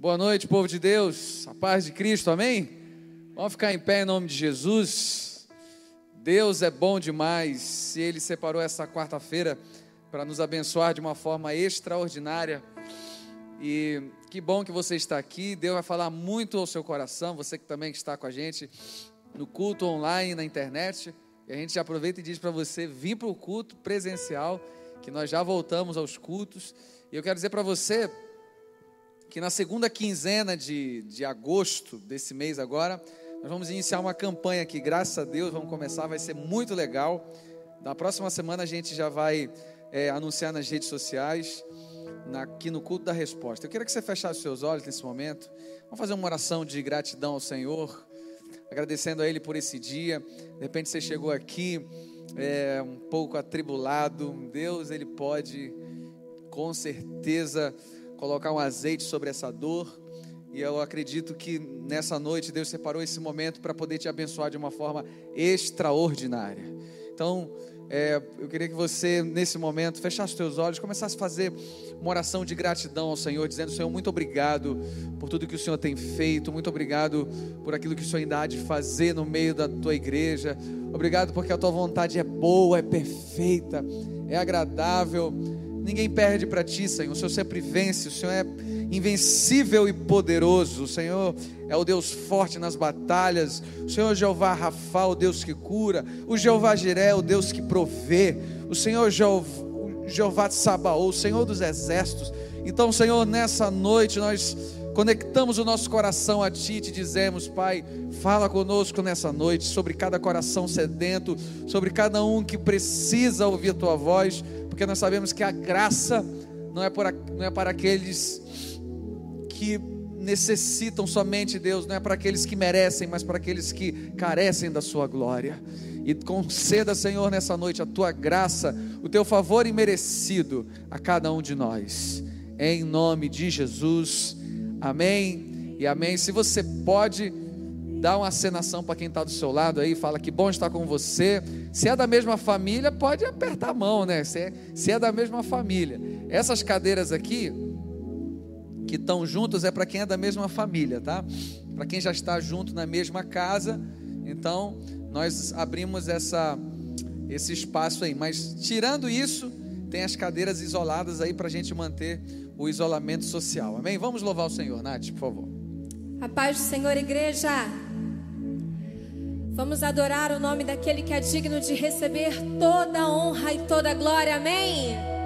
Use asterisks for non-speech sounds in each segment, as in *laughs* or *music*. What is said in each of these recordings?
Boa noite, povo de Deus, a paz de Cristo, amém? Vamos ficar em pé em nome de Jesus. Deus é bom demais, se Ele separou essa quarta-feira para nos abençoar de uma forma extraordinária. E que bom que você está aqui. Deus vai falar muito ao seu coração, você que também está com a gente no culto online, na internet. E a gente aproveita e diz para você vir para o culto presencial, que nós já voltamos aos cultos. E eu quero dizer para você que na segunda quinzena de, de agosto desse mês agora, nós vamos iniciar uma campanha aqui, graças a Deus, vamos começar, vai ser muito legal. Na próxima semana a gente já vai é, anunciar nas redes sociais, na, aqui no culto da resposta. Eu queria que você fechasse os seus olhos nesse momento. Vamos fazer uma oração de gratidão ao Senhor, agradecendo a Ele por esse dia. De repente você chegou aqui é, um pouco atribulado. Deus, Ele pode, com certeza, colocar um azeite sobre essa dor. E eu acredito que nessa noite Deus separou esse momento para poder te abençoar de uma forma extraordinária. Então, é, eu queria que você, nesse momento, fechasse os teus olhos, começasse a fazer uma oração de gratidão ao Senhor, dizendo: Senhor, muito obrigado por tudo que o Senhor tem feito, muito obrigado por aquilo que o Senhor ainda há de fazer no meio da tua igreja. Obrigado porque a tua vontade é boa, é perfeita, é agradável. Ninguém perde para ti, Senhor. O Senhor sempre vence, o Senhor é invencível e poderoso. O Senhor é o Deus forte nas batalhas. O Senhor é Jeová Rafa, o Deus que cura. O Jeová Jiré, o Deus que provê. O Senhor Jeová, Jeová Sabaô, o Senhor dos exércitos. Então, Senhor, nessa noite nós conectamos o nosso coração a Ti e te dizemos, Pai, fala conosco nessa noite sobre cada coração sedento, sobre cada um que precisa ouvir a Tua voz porque nós sabemos que a graça não é, por, não é para aqueles que necessitam somente Deus, não é para aqueles que merecem, mas para aqueles que carecem da Sua glória. E conceda, Senhor, nessa noite a Tua graça, o Teu favor imerecido a cada um de nós, em nome de Jesus, amém e amém. Se você pode dá uma acenação para quem está do seu lado aí, fala que bom estar com você. Se é da mesma família, pode apertar a mão, né? Se é, se é da mesma família. Essas cadeiras aqui, que estão juntas, é para quem é da mesma família, tá? Para quem já está junto na mesma casa. Então, nós abrimos essa, esse espaço aí. Mas, tirando isso, tem as cadeiras isoladas aí para a gente manter o isolamento social. Amém? Vamos louvar o Senhor, Nath, por favor. A paz do Senhor, igreja. Vamos adorar o nome daquele que é digno de receber toda a honra e toda a glória. Amém.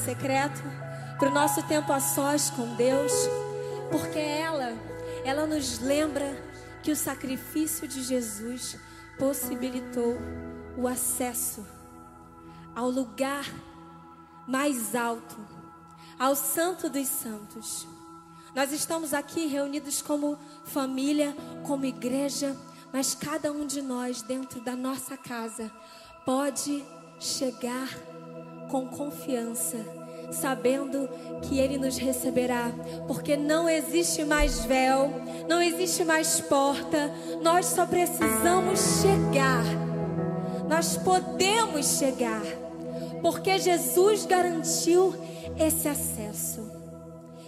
Secreto, para o nosso tempo a sós com Deus, porque ela, ela nos lembra que o sacrifício de Jesus possibilitou o acesso ao lugar mais alto, ao Santo dos Santos. Nós estamos aqui reunidos como família, como igreja, mas cada um de nós, dentro da nossa casa, pode chegar com confiança, sabendo que Ele nos receberá, porque não existe mais véu, não existe mais porta, nós só precisamos chegar, nós podemos chegar, porque Jesus garantiu esse acesso,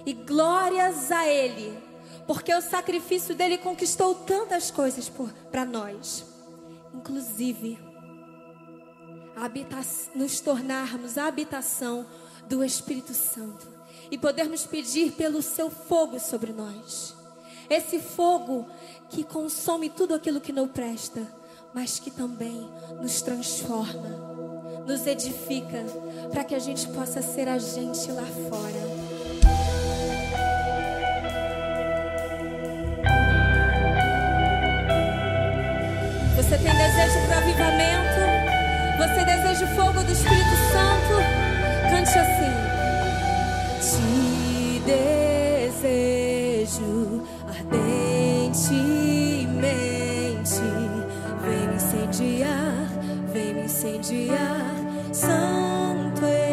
e glórias a Ele porque o sacrifício dele conquistou tantas coisas para nós, inclusive nos tornarmos a habitação do Espírito Santo e podermos pedir pelo seu fogo sobre nós. Esse fogo que consome tudo aquilo que não presta, mas que também nos transforma, nos edifica, para que a gente possa ser a gente lá fora. Você tem desejo para avivamento? Você deseja o fogo do Espírito Santo? Cante assim. Te desejo ardentemente. Vem me incendiar, vem me incendiar, Santo Espírito.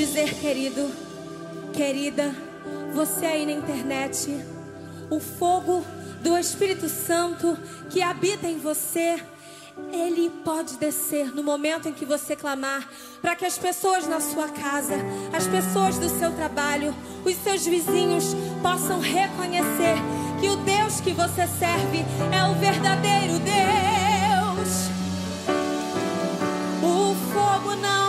dizer, querido, querida, você aí na internet, o fogo do Espírito Santo que habita em você, ele pode descer no momento em que você clamar, para que as pessoas na sua casa, as pessoas do seu trabalho, os seus vizinhos possam reconhecer que o Deus que você serve é o verdadeiro Deus. O fogo não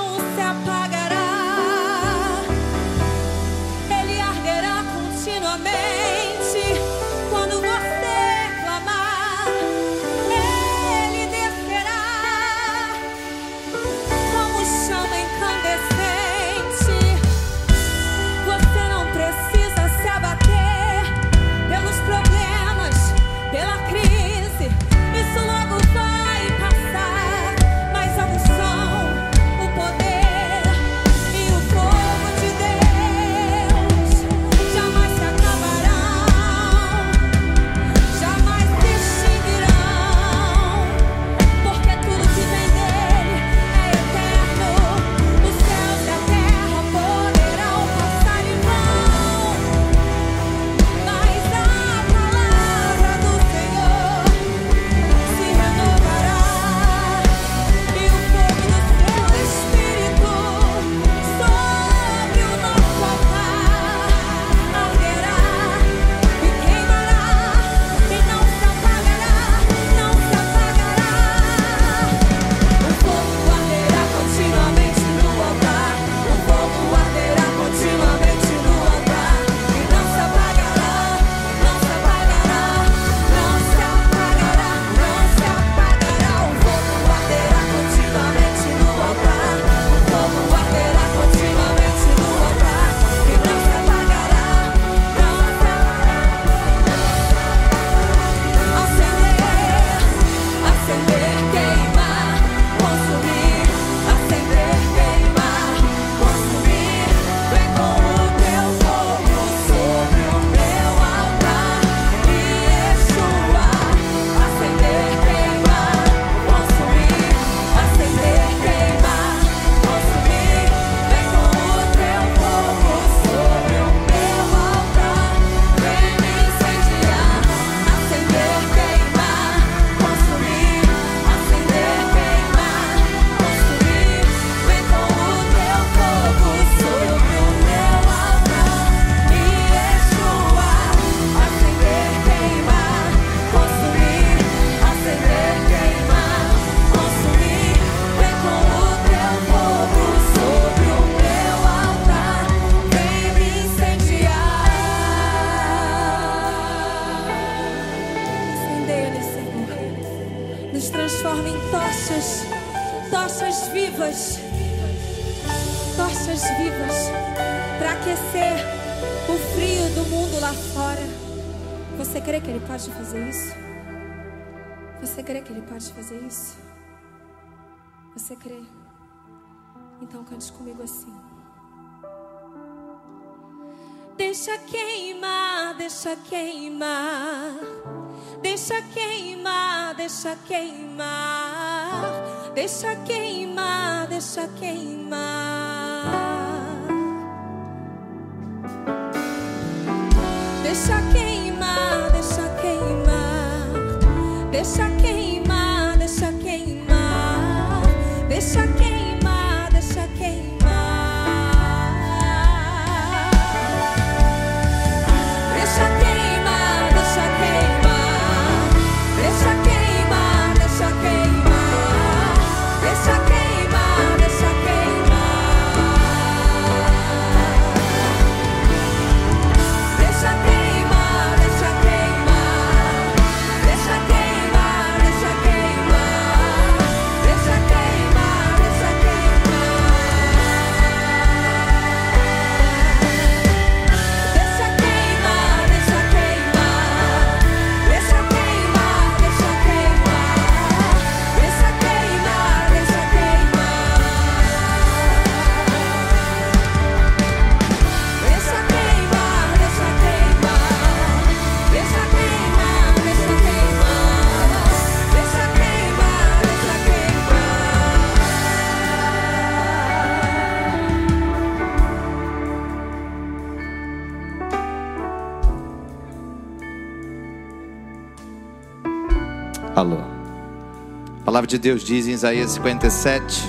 A palavra de Deus diz em Isaías 57,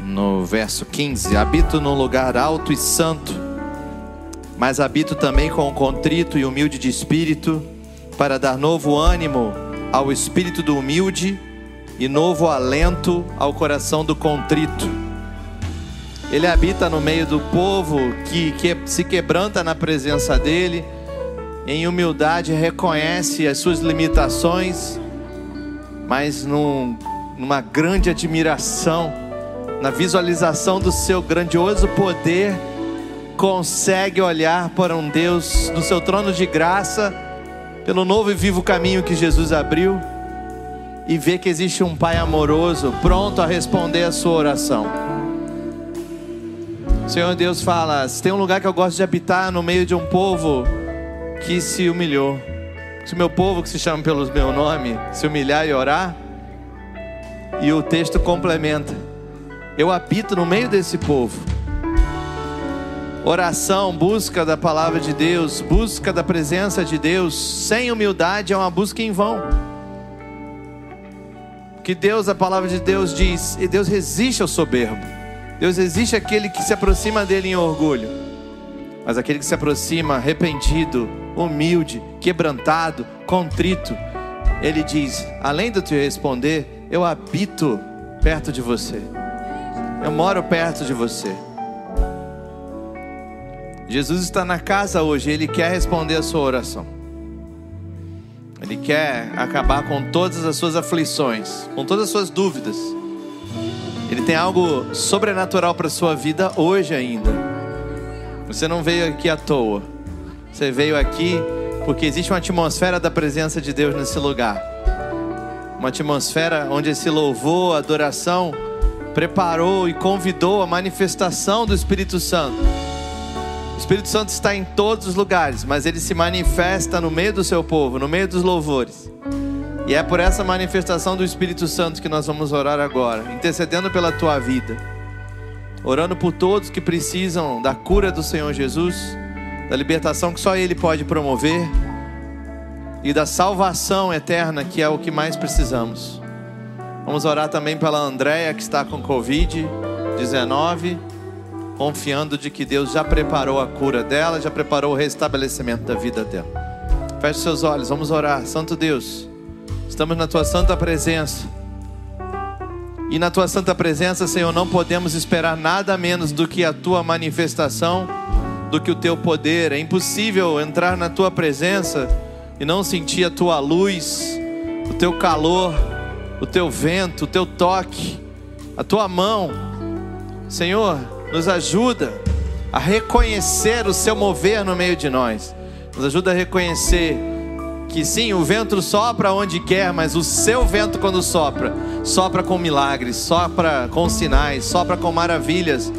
no verso 15: Habito num lugar alto e santo, mas habito também com o contrito e humilde de espírito, para dar novo ânimo ao espírito do humilde e novo alento ao coração do contrito. Ele habita no meio do povo que, que se quebranta na presença dele, em humildade reconhece as suas limitações, mas num, numa grande admiração, na visualização do seu grandioso poder, consegue olhar para um Deus no seu trono de graça, pelo novo e vivo caminho que Jesus abriu e ver que existe um Pai amoroso pronto a responder a sua oração. O Senhor Deus fala: se tem um lugar que eu gosto de habitar no meio de um povo que se humilhou, se o meu povo que se chama pelo meu nome se humilhar e orar, e o texto complementa: eu habito no meio desse povo. Oração, busca da palavra de Deus, busca da presença de Deus, sem humildade é uma busca em vão que Deus, a palavra de Deus diz, e Deus resiste ao soberbo. Deus resiste àquele que se aproxima dele em orgulho. Mas aquele que se aproxima arrependido, humilde, quebrantado, contrito, ele diz: além de eu te responder, eu habito perto de você. Eu moro perto de você. Jesus está na casa hoje, ele quer responder a sua oração. Ele quer acabar com todas as suas aflições, com todas as suas dúvidas. Ele tem algo sobrenatural para a sua vida hoje ainda. Você não veio aqui à toa. Você veio aqui porque existe uma atmosfera da presença de Deus nesse lugar. Uma atmosfera onde esse louvor, adoração, preparou e convidou a manifestação do Espírito Santo. O Espírito Santo está em todos os lugares, mas ele se manifesta no meio do seu povo, no meio dos louvores. E é por essa manifestação do Espírito Santo que nós vamos orar agora, intercedendo pela tua vida, orando por todos que precisam da cura do Senhor Jesus, da libertação que só Ele pode promover e da salvação eterna, que é o que mais precisamos. Vamos orar também pela Andréia que está com Covid-19 confiando de que Deus já preparou a cura dela, já preparou o restabelecimento da vida dela. Feche seus olhos, vamos orar. Santo Deus, estamos na tua santa presença. E na tua santa presença, Senhor, não podemos esperar nada menos do que a tua manifestação, do que o teu poder. É impossível entrar na tua presença e não sentir a tua luz, o teu calor, o teu vento, o teu toque, a tua mão. Senhor, nos ajuda a reconhecer o seu mover no meio de nós. Nos ajuda a reconhecer que sim, o vento sopra onde quer, mas o seu vento quando sopra, sopra com milagres, sopra com sinais, sopra com maravilhas,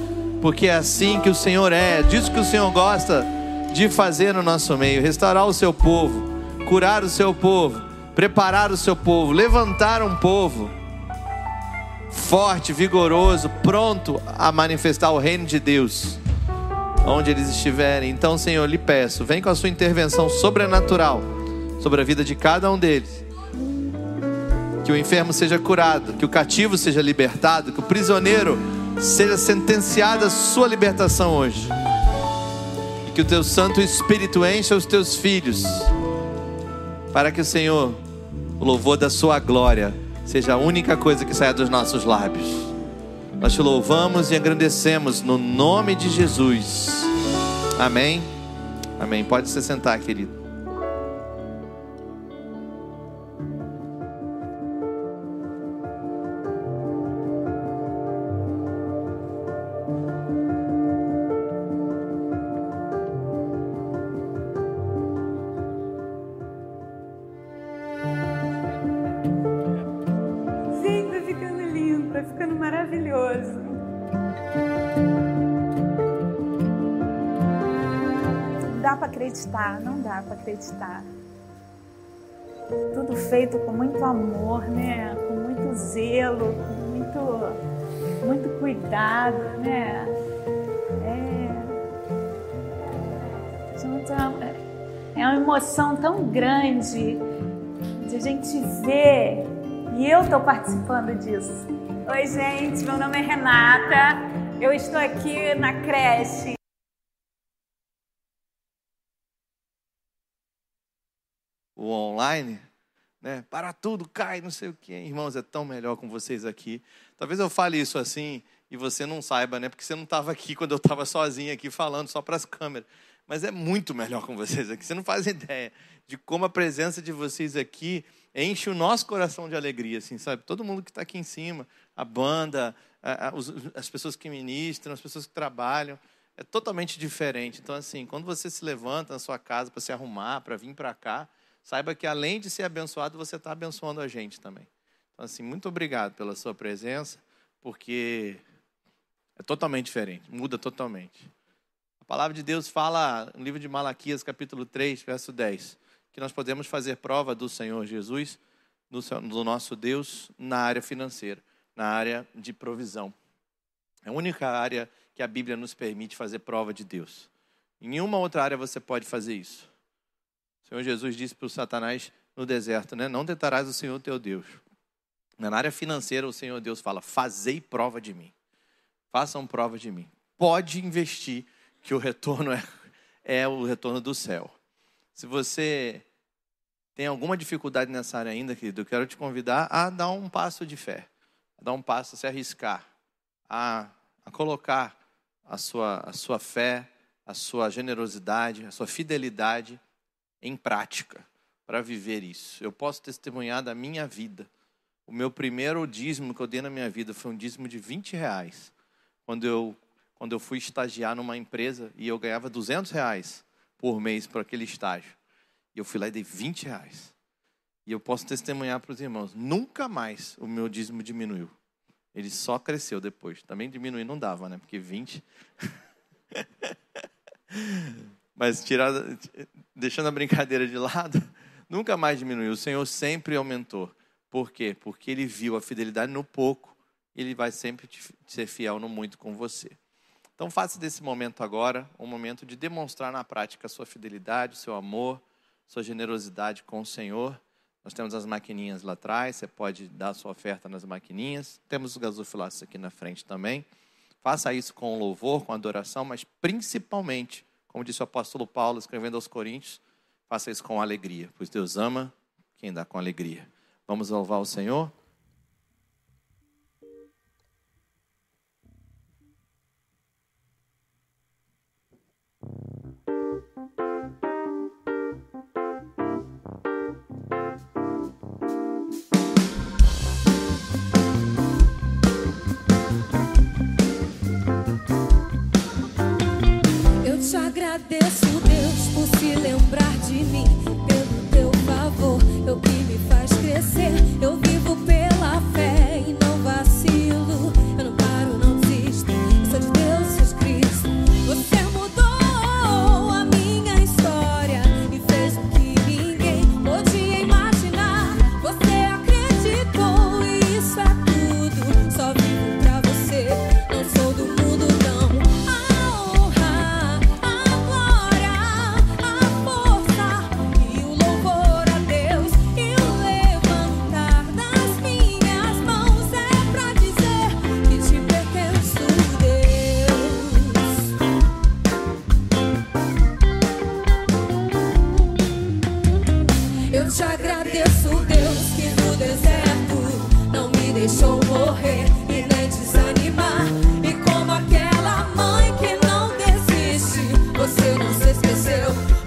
porque é assim que o Senhor é, disso que o Senhor gosta de fazer no nosso meio, restaurar o seu povo, curar o seu povo, preparar o seu povo, levantar um povo forte, vigoroso, pronto a manifestar o reino de Deus, onde eles estiverem. Então, Senhor, lhe peço, vem com a sua intervenção sobrenatural sobre a vida de cada um deles. Que o enfermo seja curado, que o cativo seja libertado, que o prisioneiro seja sentenciado à sua libertação hoje. E que o teu Santo Espírito encha os teus filhos, para que o Senhor, o louvor da sua glória, seja a única coisa que saia dos nossos lábios. Nós te louvamos e agradecemos no nome de Jesus. Amém. Amém. Pode se sentar, querido. Para acreditar. Tudo feito com muito amor, né? Com muito zelo, com muito, muito cuidado, né? É, é uma emoção tão grande de a gente vê e eu estou participando disso. Oi, gente, meu nome é Renata. Eu estou aqui na creche. Online, né? Para tudo, cai, não sei o que. Irmãos, é tão melhor com vocês aqui. Talvez eu fale isso assim e você não saiba, né? Porque você não estava aqui quando eu estava sozinho aqui falando só para as câmeras. Mas é muito melhor com vocês aqui. Você não faz ideia de como a presença de vocês aqui enche o nosso coração de alegria, assim, sabe? Todo mundo que está aqui em cima, a banda, a, a, os, as pessoas que ministram, as pessoas que trabalham, é totalmente diferente. Então, assim, quando você se levanta na sua casa para se arrumar, para vir para cá, saiba que além de ser abençoado, você está abençoando a gente também. Então, assim, muito obrigado pela sua presença, porque é totalmente diferente, muda totalmente. A palavra de Deus fala no livro de Malaquias, capítulo 3, verso 10, que nós podemos fazer prova do Senhor Jesus, do nosso Deus, na área financeira, na área de provisão. É a única área que a Bíblia nos permite fazer prova de Deus. Em nenhuma outra área você pode fazer isso. Senhor Jesus disse para o Satanás no deserto, né? Não tentarás o Senhor teu Deus. Na área financeira, o Senhor Deus fala: Fazei prova de mim. Façam prova de mim. Pode investir, que o retorno é, é o retorno do céu. Se você tem alguma dificuldade nessa área ainda, querido, eu quero te convidar a dar um passo de fé, a dar um passo, a se arriscar, a, a colocar a sua, a sua fé, a sua generosidade, a sua fidelidade em prática para viver isso. Eu posso testemunhar da minha vida. O meu primeiro dízimo que eu dei na minha vida foi um dízimo de 20 reais. Quando eu, quando eu fui estagiar numa empresa e eu ganhava 200 reais por mês por aquele estágio. E eu fui lá e dei 20 reais. E eu posso testemunhar para os irmãos: nunca mais o meu dízimo diminuiu. Ele só cresceu depois. Também diminuir não dava, né? Porque 20. *laughs* Mas tirado, deixando a brincadeira de lado, *laughs* nunca mais diminuiu. O Senhor sempre aumentou. Por quê? Porque ele viu a fidelidade no pouco, ele vai sempre ser fiel no muito com você. Então faça desse momento agora um momento de demonstrar na prática a sua fidelidade, seu amor, sua generosidade com o Senhor. Nós temos as maquininhas lá atrás, você pode dar sua oferta nas maquininhas. Temos os gasofilaços aqui na frente também. Faça isso com louvor, com adoração, mas principalmente como disse o apóstolo Paulo escrevendo aos Coríntios, faça isso com alegria, pois Deus ama quem dá com alegria. Vamos louvar o Senhor? Agradeço, Deus, por se lembrar de mim. Pelo teu favor, é o que me faz crescer. Eu vivo pela se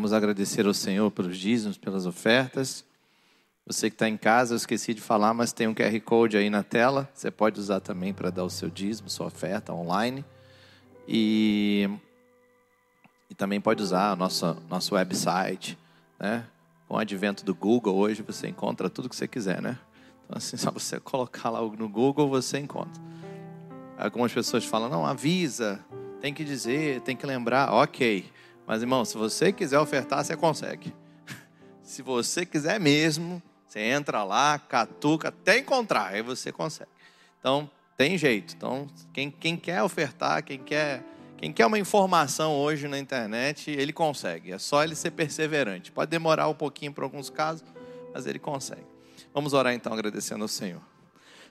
Vamos agradecer ao Senhor pelos dízimos, pelas ofertas. Você que está em casa, eu esqueci de falar, mas tem um QR Code aí na tela. Você pode usar também para dar o seu dízimo, sua oferta online. E, e também pode usar o nosso, nosso website. Né? Com o advento do Google, hoje você encontra tudo que você quiser. Né? Então, assim, *laughs* só você colocar lá no Google, você encontra. Algumas pessoas falam, não, avisa, tem que dizer, tem que lembrar. Ok. Mas, irmão, se você quiser ofertar, você consegue. *laughs* Se você quiser mesmo, você entra lá, catuca, até encontrar, aí você consegue. Então, tem jeito. Então, quem, quem quer ofertar, quem quer, quem quer uma informação hoje na internet, ele consegue. É só ele ser perseverante. Pode demorar um pouquinho para alguns casos, mas ele consegue. Vamos orar então, agradecendo ao Senhor.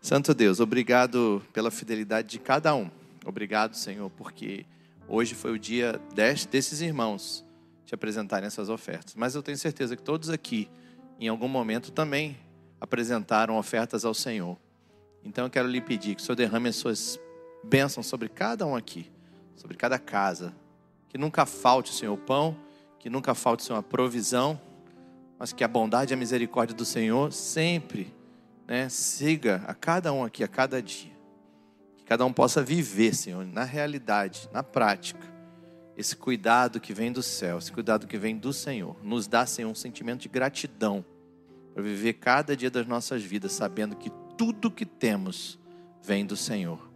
Santo Deus, obrigado pela fidelidade de cada um. Obrigado, Senhor, porque hoje foi o dia desses irmãos te apresentarem essas ofertas. Mas eu tenho certeza que todos aqui, em algum momento, também apresentaram ofertas ao Senhor. Então eu quero lhe pedir que o Senhor derrame as suas bênçãos sobre cada um aqui, sobre cada casa. Que nunca falte, Senhor, o pão, que nunca falte, Senhor, a provisão, mas que a bondade e a misericórdia do Senhor sempre né, siga a cada um aqui, a cada dia. Cada um possa viver, Senhor, na realidade, na prática esse cuidado que vem do céu, esse cuidado que vem do Senhor, nos dá, Senhor, um sentimento de gratidão para viver cada dia das nossas vidas, sabendo que tudo que temos vem do Senhor.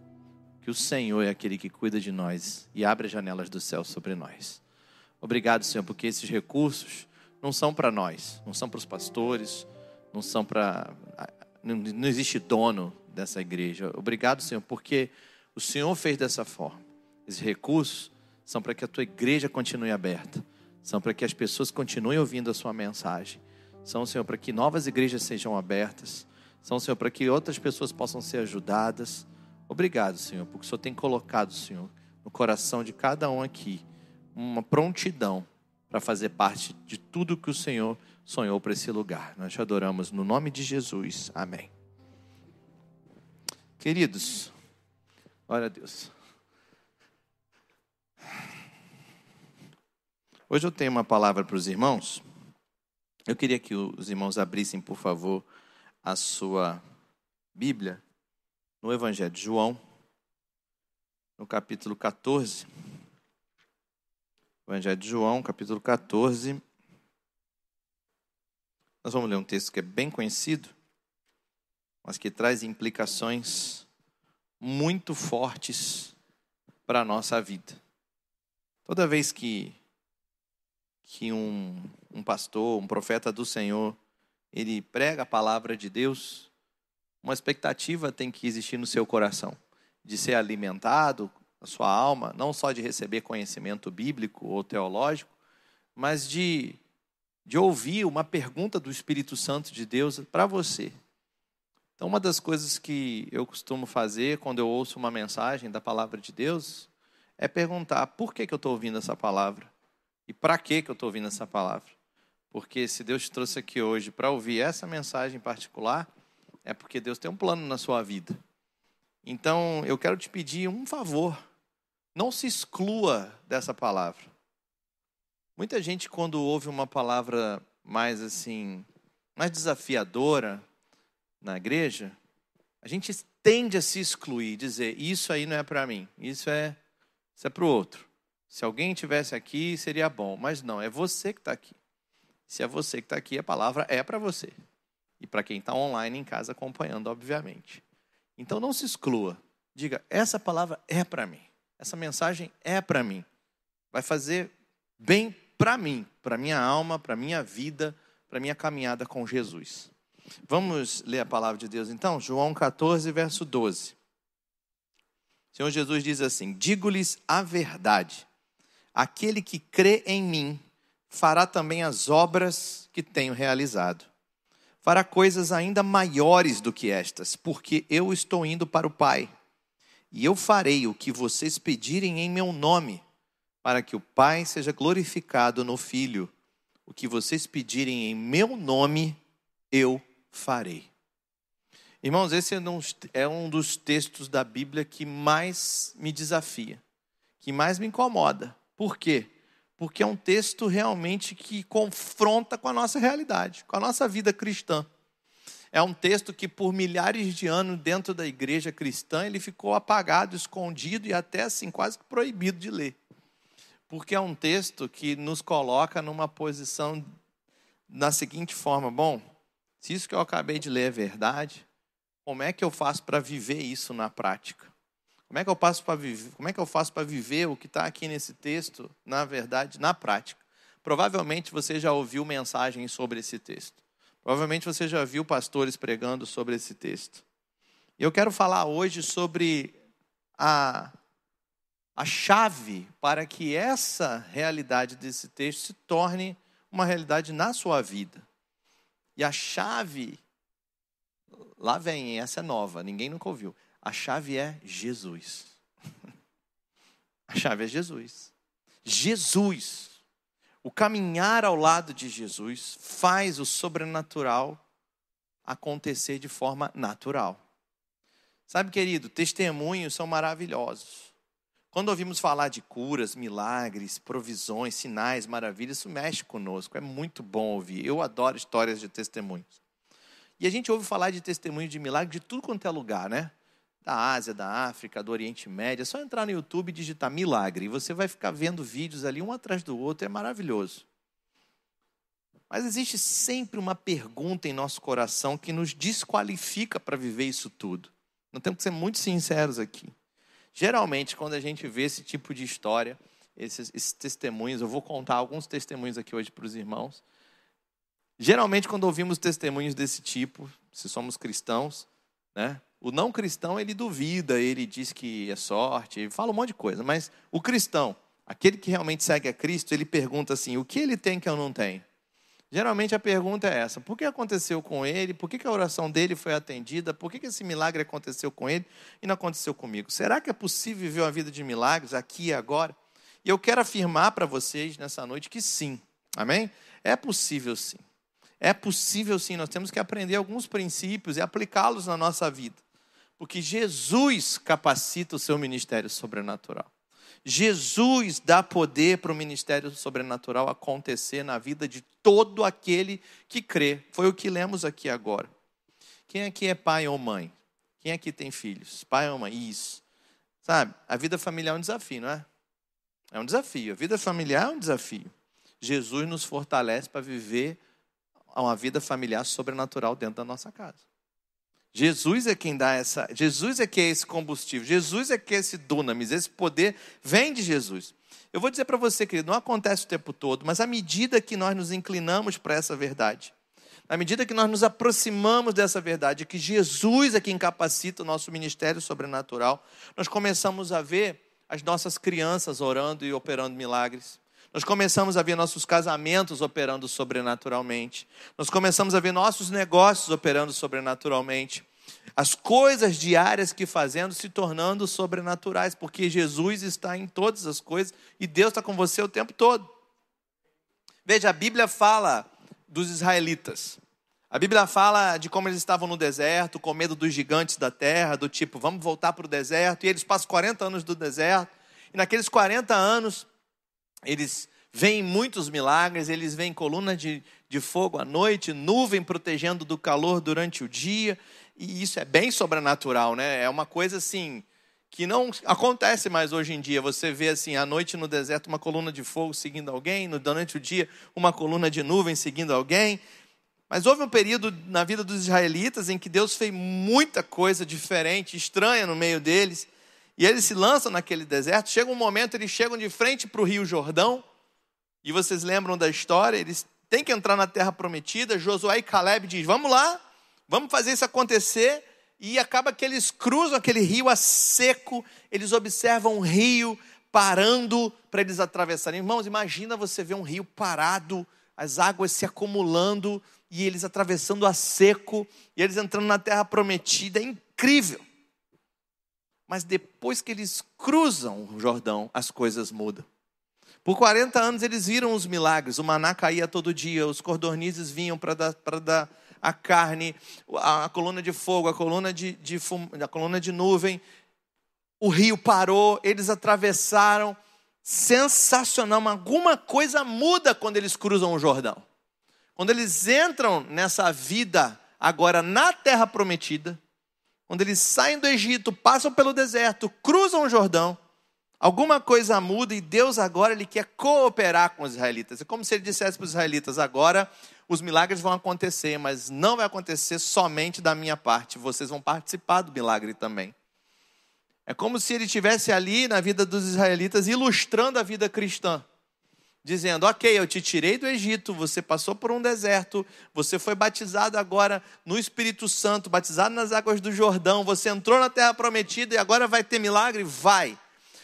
Que o Senhor é aquele que cuida de nós e abre as janelas do céu sobre nós. Obrigado, Senhor, porque esses recursos não são para nós, não são para os pastores, não são para. Não existe dono dessa igreja. Obrigado, Senhor, porque o Senhor fez dessa forma. Esses recursos são para que a tua igreja continue aberta, são para que as pessoas continuem ouvindo a sua mensagem, são, Senhor, para que novas igrejas sejam abertas, são, Senhor, para que outras pessoas possam ser ajudadas. Obrigado, Senhor, porque o Senhor tem colocado, Senhor, no coração de cada um aqui uma prontidão para fazer parte de tudo que o Senhor sonhou para esse lugar. Nós te adoramos no nome de Jesus. Amém. Queridos, glória a Deus. Hoje eu tenho uma palavra para os irmãos. Eu queria que os irmãos abrissem, por favor, a sua Bíblia no Evangelho de João, no capítulo 14. Evangelho de João, capítulo 14. Nós vamos ler um texto que é bem conhecido, mas que traz implicações muito fortes para a nossa vida. Toda vez que que um, um pastor, um profeta do Senhor, ele prega a palavra de Deus, uma expectativa tem que existir no seu coração, de ser alimentado, a sua alma, não só de receber conhecimento bíblico ou teológico, mas de, de ouvir uma pergunta do Espírito Santo de Deus para você. Então, uma das coisas que eu costumo fazer quando eu ouço uma mensagem da palavra de Deus é perguntar: por que, que eu estou ouvindo essa palavra? E para que eu estou ouvindo essa palavra? Porque se Deus te trouxe aqui hoje para ouvir essa mensagem em particular, é porque Deus tem um plano na sua vida. Então, eu quero te pedir um favor. Não se exclua dessa palavra. Muita gente, quando ouve uma palavra mais assim, mais desafiadora na igreja, a gente tende a se excluir, dizer: Isso aí não é para mim, isso é, isso é para o outro. Se alguém tivesse aqui, seria bom. Mas não, é você que está aqui. Se é você que está aqui, a palavra é para você. E para quem está online em casa acompanhando, obviamente. Então não se exclua. Diga, essa palavra é para mim. Essa mensagem é para mim. Vai fazer bem para mim, para minha alma, para minha vida, para minha caminhada com Jesus. Vamos ler a palavra de Deus então? João 14, verso 12. O Senhor Jesus diz assim: Digo-lhes a verdade Aquele que crê em mim fará também as obras que tenho realizado. Fará coisas ainda maiores do que estas, porque eu estou indo para o Pai. E eu farei o que vocês pedirem em meu nome, para que o Pai seja glorificado no Filho. O que vocês pedirem em meu nome, eu farei. Irmãos, esse é um dos textos da Bíblia que mais me desafia, que mais me incomoda. Por quê? porque é um texto realmente que confronta com a nossa realidade, com a nossa vida cristã. É um texto que por milhares de anos dentro da igreja cristã ele ficou apagado, escondido e até assim quase proibido de ler. Porque é um texto que nos coloca numa posição da seguinte forma: bom, se isso que eu acabei de ler é verdade, como é que eu faço para viver isso na prática? Como é que eu faço para viver? Como é que eu faço para viver o que está aqui nesse texto, na verdade, na prática? Provavelmente você já ouviu mensagens sobre esse texto. Provavelmente você já viu pastores pregando sobre esse texto. E eu quero falar hoje sobre a, a chave para que essa realidade desse texto se torne uma realidade na sua vida. E a chave, lá vem, essa é nova, ninguém nunca ouviu. A chave é Jesus. *laughs* A chave é Jesus. Jesus. O caminhar ao lado de Jesus faz o sobrenatural acontecer de forma natural. Sabe, querido, testemunhos são maravilhosos. Quando ouvimos falar de curas, milagres, provisões, sinais, maravilhas, isso mexe conosco. É muito bom ouvir. Eu adoro histórias de testemunhos. E a gente ouve falar de testemunhos de milagre de tudo quanto é lugar, né? da Ásia, da África, do Oriente Médio. É só entrar no YouTube e digitar milagre. E você vai ficar vendo vídeos ali um atrás do outro. É maravilhoso. Mas existe sempre uma pergunta em nosso coração que nos desqualifica para viver isso tudo. Nós temos que ser muito sinceros aqui. Geralmente, quando a gente vê esse tipo de história, esses, esses testemunhos, eu vou contar alguns testemunhos aqui hoje para os irmãos. Geralmente, quando ouvimos testemunhos desse tipo, se somos cristãos, né, o não cristão, ele duvida, ele diz que é sorte, ele fala um monte de coisa. Mas o cristão, aquele que realmente segue a Cristo, ele pergunta assim: o que ele tem que eu não tenho? Geralmente a pergunta é essa: por que aconteceu com ele? Por que, a oração dele foi atendida? Por que, esse milagre aconteceu com ele e não aconteceu comigo? Será que é possível viver uma vida de milagres aqui e agora? E eu quero afirmar para vocês nessa noite que sim, amém? É possível sim. É possível sim, nós temos que aprender alguns princípios e aplicá-los na nossa vida. Porque Jesus capacita o seu ministério sobrenatural. Jesus dá poder para o ministério sobrenatural acontecer na vida de todo aquele que crê. Foi o que lemos aqui agora. Quem aqui é pai ou mãe? Quem aqui tem filhos? Pai ou mãe? Isso. Sabe, a vida familiar é um desafio, não é? É um desafio. A vida familiar é um desafio. Jesus nos fortalece para viver uma vida familiar sobrenatural dentro da nossa casa. Jesus é quem dá essa, Jesus é que é esse combustível, Jesus é que é esse dunamis, esse poder vem de Jesus. Eu vou dizer para você, querido, não acontece o tempo todo, mas à medida que nós nos inclinamos para essa verdade, à medida que nós nos aproximamos dessa verdade, que Jesus é quem capacita o nosso ministério sobrenatural, nós começamos a ver as nossas crianças orando e operando milagres. Nós começamos a ver nossos casamentos operando sobrenaturalmente. Nós começamos a ver nossos negócios operando sobrenaturalmente. As coisas diárias que fazemos se tornando sobrenaturais, porque Jesus está em todas as coisas e Deus está com você o tempo todo. Veja, a Bíblia fala dos israelitas. A Bíblia fala de como eles estavam no deserto, com medo dos gigantes da terra, do tipo, vamos voltar para o deserto. E eles passam 40 anos do deserto. E naqueles 40 anos, eles veem muitos milagres, eles veem coluna de, de fogo à noite, nuvem protegendo do calor durante o dia, e isso é bem sobrenatural, né? É uma coisa assim que não acontece mais hoje em dia. Você vê assim, à noite no deserto, uma coluna de fogo seguindo alguém, durante o dia, uma coluna de nuvem seguindo alguém. Mas houve um período na vida dos israelitas em que Deus fez muita coisa diferente, estranha no meio deles. E eles se lançam naquele deserto. Chega um momento, eles chegam de frente para o Rio Jordão. E vocês lembram da história? Eles têm que entrar na terra prometida. Josué e Caleb dizem: Vamos lá, vamos fazer isso acontecer. E acaba que eles cruzam aquele rio a seco. Eles observam um rio parando para eles atravessarem. Irmãos, imagina você ver um rio parado, as águas se acumulando e eles atravessando a seco e eles entrando na terra prometida. É incrível. Mas depois que eles cruzam o Jordão, as coisas mudam. Por 40 anos eles viram os milagres. O maná caía todo dia, os cordornizes vinham para dar, dar a carne, a, a, coluna de fogo, a coluna de, de fum, a coluna de nuvem. O rio parou, eles atravessaram sensacional. Alguma coisa muda quando eles cruzam o Jordão. Quando eles entram nessa vida agora na terra prometida, quando eles saem do Egito, passam pelo deserto, cruzam o Jordão, alguma coisa muda e Deus agora ele quer cooperar com os israelitas. É como se ele dissesse para os israelitas: agora os milagres vão acontecer, mas não vai acontecer somente da minha parte, vocês vão participar do milagre também. É como se ele estivesse ali na vida dos israelitas, ilustrando a vida cristã. Dizendo, ok, eu te tirei do Egito, você passou por um deserto, você foi batizado agora no Espírito Santo, batizado nas águas do Jordão, você entrou na terra prometida e agora vai ter milagre? Vai.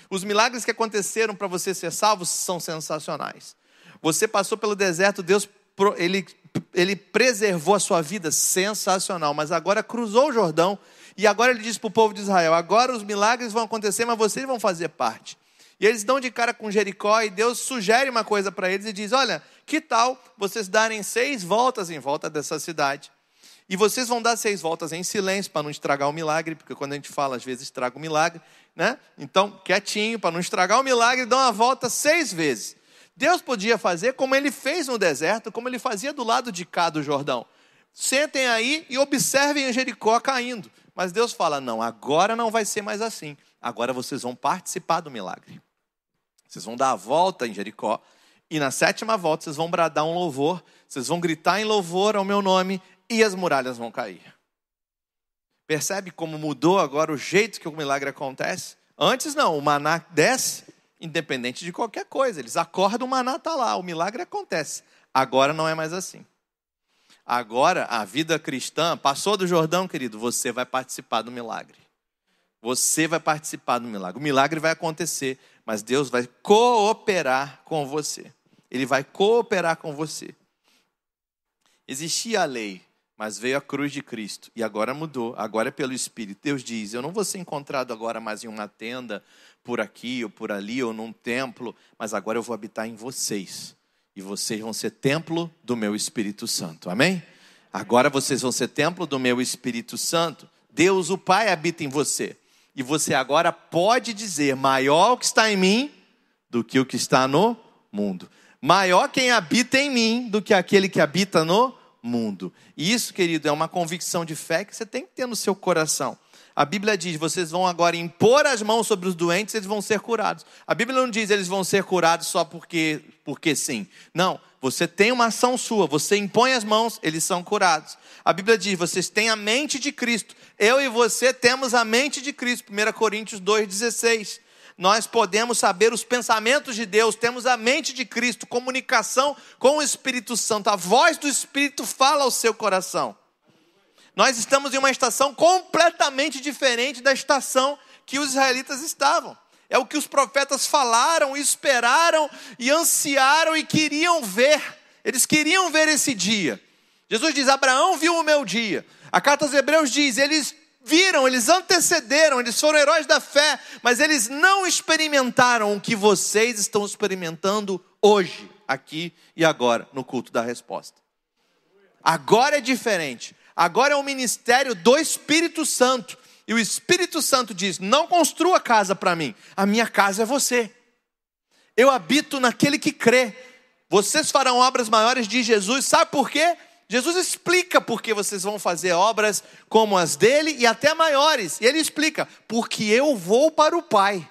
Os milagres que aconteceram para você ser salvo são sensacionais. Você passou pelo deserto, Deus ele, ele preservou a sua vida, sensacional, mas agora cruzou o Jordão e agora ele diz para o povo de Israel: agora os milagres vão acontecer, mas vocês vão fazer parte. E eles dão de cara com Jericó e Deus sugere uma coisa para eles e diz: Olha, que tal vocês darem seis voltas em volta dessa cidade? E vocês vão dar seis voltas em silêncio para não estragar o milagre, porque quando a gente fala, às vezes estraga o milagre, né? Então, quietinho, para não estragar o milagre, dão uma volta seis vezes. Deus podia fazer como ele fez no deserto, como ele fazia do lado de cá do Jordão. Sentem aí e observem Jericó caindo. Mas Deus fala: não, agora não vai ser mais assim. Agora vocês vão participar do milagre. Vocês vão dar a volta em Jericó. E na sétima volta vocês vão bradar um louvor. Vocês vão gritar em louvor ao meu nome. E as muralhas vão cair. Percebe como mudou agora o jeito que o milagre acontece? Antes não, o maná desce, independente de qualquer coisa. Eles acordam, o maná está lá, o milagre acontece. Agora não é mais assim. Agora, a vida cristã passou do Jordão, querido, você vai participar do milagre. Você vai participar do milagre. O milagre vai acontecer, mas Deus vai cooperar com você. Ele vai cooperar com você. Existia a lei, mas veio a cruz de Cristo e agora mudou. Agora é pelo Espírito. Deus diz: Eu não vou ser encontrado agora mais em uma tenda, por aqui ou por ali, ou num templo, mas agora eu vou habitar em vocês e vocês vão ser templo do meu Espírito Santo. Amém? Agora vocês vão ser templo do meu Espírito Santo. Deus, o Pai, habita em você. E você agora pode dizer: maior o que está em mim do que o que está no mundo. Maior quem habita em mim do que aquele que habita no mundo. E isso, querido, é uma convicção de fé que você tem que ter no seu coração. A Bíblia diz: vocês vão agora impor as mãos sobre os doentes, eles vão ser curados. A Bíblia não diz eles vão ser curados só porque, porque sim. Não, você tem uma ação sua, você impõe as mãos, eles são curados. A Bíblia diz: vocês têm a mente de Cristo. Eu e você temos a mente de Cristo. 1 Coríntios 2,16. Nós podemos saber os pensamentos de Deus, temos a mente de Cristo, comunicação com o Espírito Santo. A voz do Espírito fala ao seu coração. Nós estamos em uma estação completamente diferente da estação que os israelitas estavam. É o que os profetas falaram, esperaram e ansiaram e queriam ver. Eles queriam ver esse dia. Jesus diz: Abraão viu o meu dia. A carta aos Hebreus diz: eles viram, eles antecederam, eles foram heróis da fé, mas eles não experimentaram o que vocês estão experimentando hoje, aqui e agora, no culto da resposta. Agora é diferente. Agora é o ministério do Espírito Santo. E o Espírito Santo diz: Não construa casa para mim, a minha casa é você. Eu habito naquele que crê. Vocês farão obras maiores de Jesus, sabe por quê? Jesus explica por que vocês vão fazer obras como as dele e até maiores. E ele explica: porque eu vou para o Pai.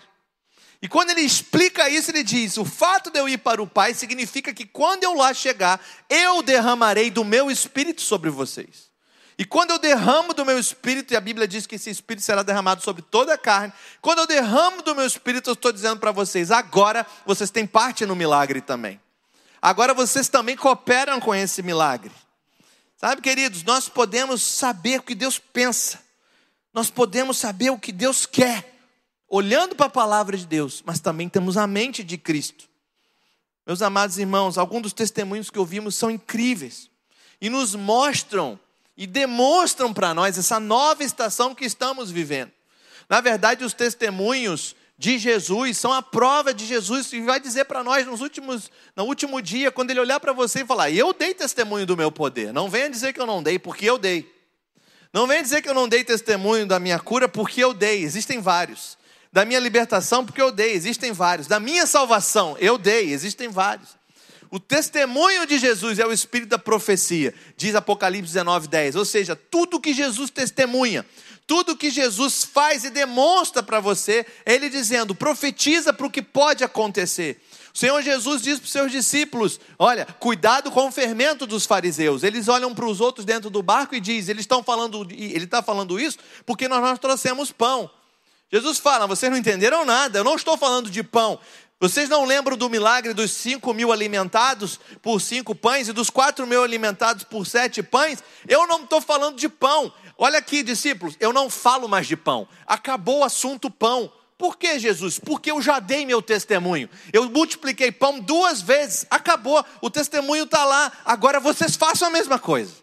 E quando ele explica isso, ele diz: o fato de eu ir para o Pai significa que quando eu lá chegar, eu derramarei do meu espírito sobre vocês. E quando eu derramo do meu espírito, e a Bíblia diz que esse espírito será derramado sobre toda a carne, quando eu derramo do meu espírito, eu estou dizendo para vocês, agora vocês têm parte no milagre também. Agora vocês também cooperam com esse milagre. Sabe, queridos, nós podemos saber o que Deus pensa, nós podemos saber o que Deus quer, olhando para a palavra de Deus, mas também temos a mente de Cristo. Meus amados irmãos, alguns dos testemunhos que ouvimos são incríveis e nos mostram e demonstram para nós essa nova estação que estamos vivendo. Na verdade, os testemunhos de Jesus são a prova de Jesus e vai dizer para nós nos últimos, no último dia, quando ele olhar para você e falar: "Eu dei testemunho do meu poder". Não venha dizer que eu não dei, porque eu dei. Não venha dizer que eu não dei testemunho da minha cura, porque eu dei. Existem vários. Da minha libertação, porque eu dei, existem vários. Da minha salvação, eu dei, existem vários. O testemunho de Jesus é o espírito da profecia, diz Apocalipse 19, 10. Ou seja, tudo que Jesus testemunha, tudo que Jesus faz e demonstra para você, ele dizendo, profetiza para o que pode acontecer. O Senhor Jesus diz para os seus discípulos: Olha, cuidado com o fermento dos fariseus. Eles olham para os outros dentro do barco e diz: Eles estão falando, ele está falando isso porque nós, nós trouxemos pão. Jesus fala: Vocês não entenderam nada, eu não estou falando de pão. Vocês não lembram do milagre dos cinco mil alimentados por cinco pães e dos quatro mil alimentados por sete pães? Eu não estou falando de pão. Olha aqui, discípulos, eu não falo mais de pão. Acabou o assunto pão. Por que, Jesus? Porque eu já dei meu testemunho. Eu multipliquei pão duas vezes. Acabou. O testemunho está lá. Agora vocês façam a mesma coisa.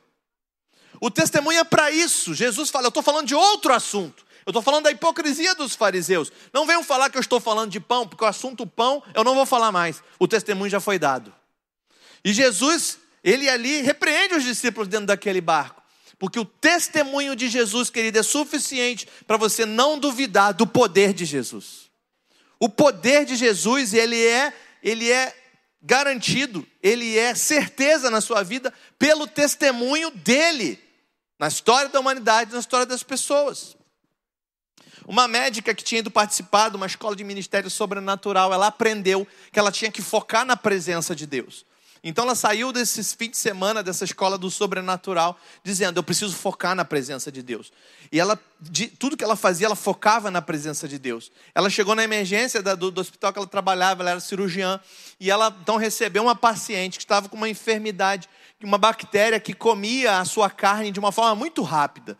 O testemunho é para isso. Jesus fala, eu estou falando de outro assunto. Eu estou falando da hipocrisia dos fariseus. Não venham falar que eu estou falando de pão, porque o assunto pão eu não vou falar mais. O testemunho já foi dado. E Jesus, ele ali repreende os discípulos dentro daquele barco. Porque o testemunho de Jesus, querido, é suficiente para você não duvidar do poder de Jesus. O poder de Jesus, ele é, ele é garantido, ele é certeza na sua vida pelo testemunho dele na história da humanidade, na história das pessoas. Uma médica que tinha ido participar de uma escola de ministério sobrenatural, ela aprendeu que ela tinha que focar na presença de Deus. Então ela saiu desses fim de semana dessa escola do sobrenatural, dizendo: Eu preciso focar na presença de Deus. E ela, de, tudo que ela fazia, ela focava na presença de Deus. Ela chegou na emergência da, do, do, hospital que ela trabalhava, ela era cirurgiã, e ela então recebeu uma paciente que estava com uma enfermidade, uma bactéria que comia a sua carne de uma forma muito rápida.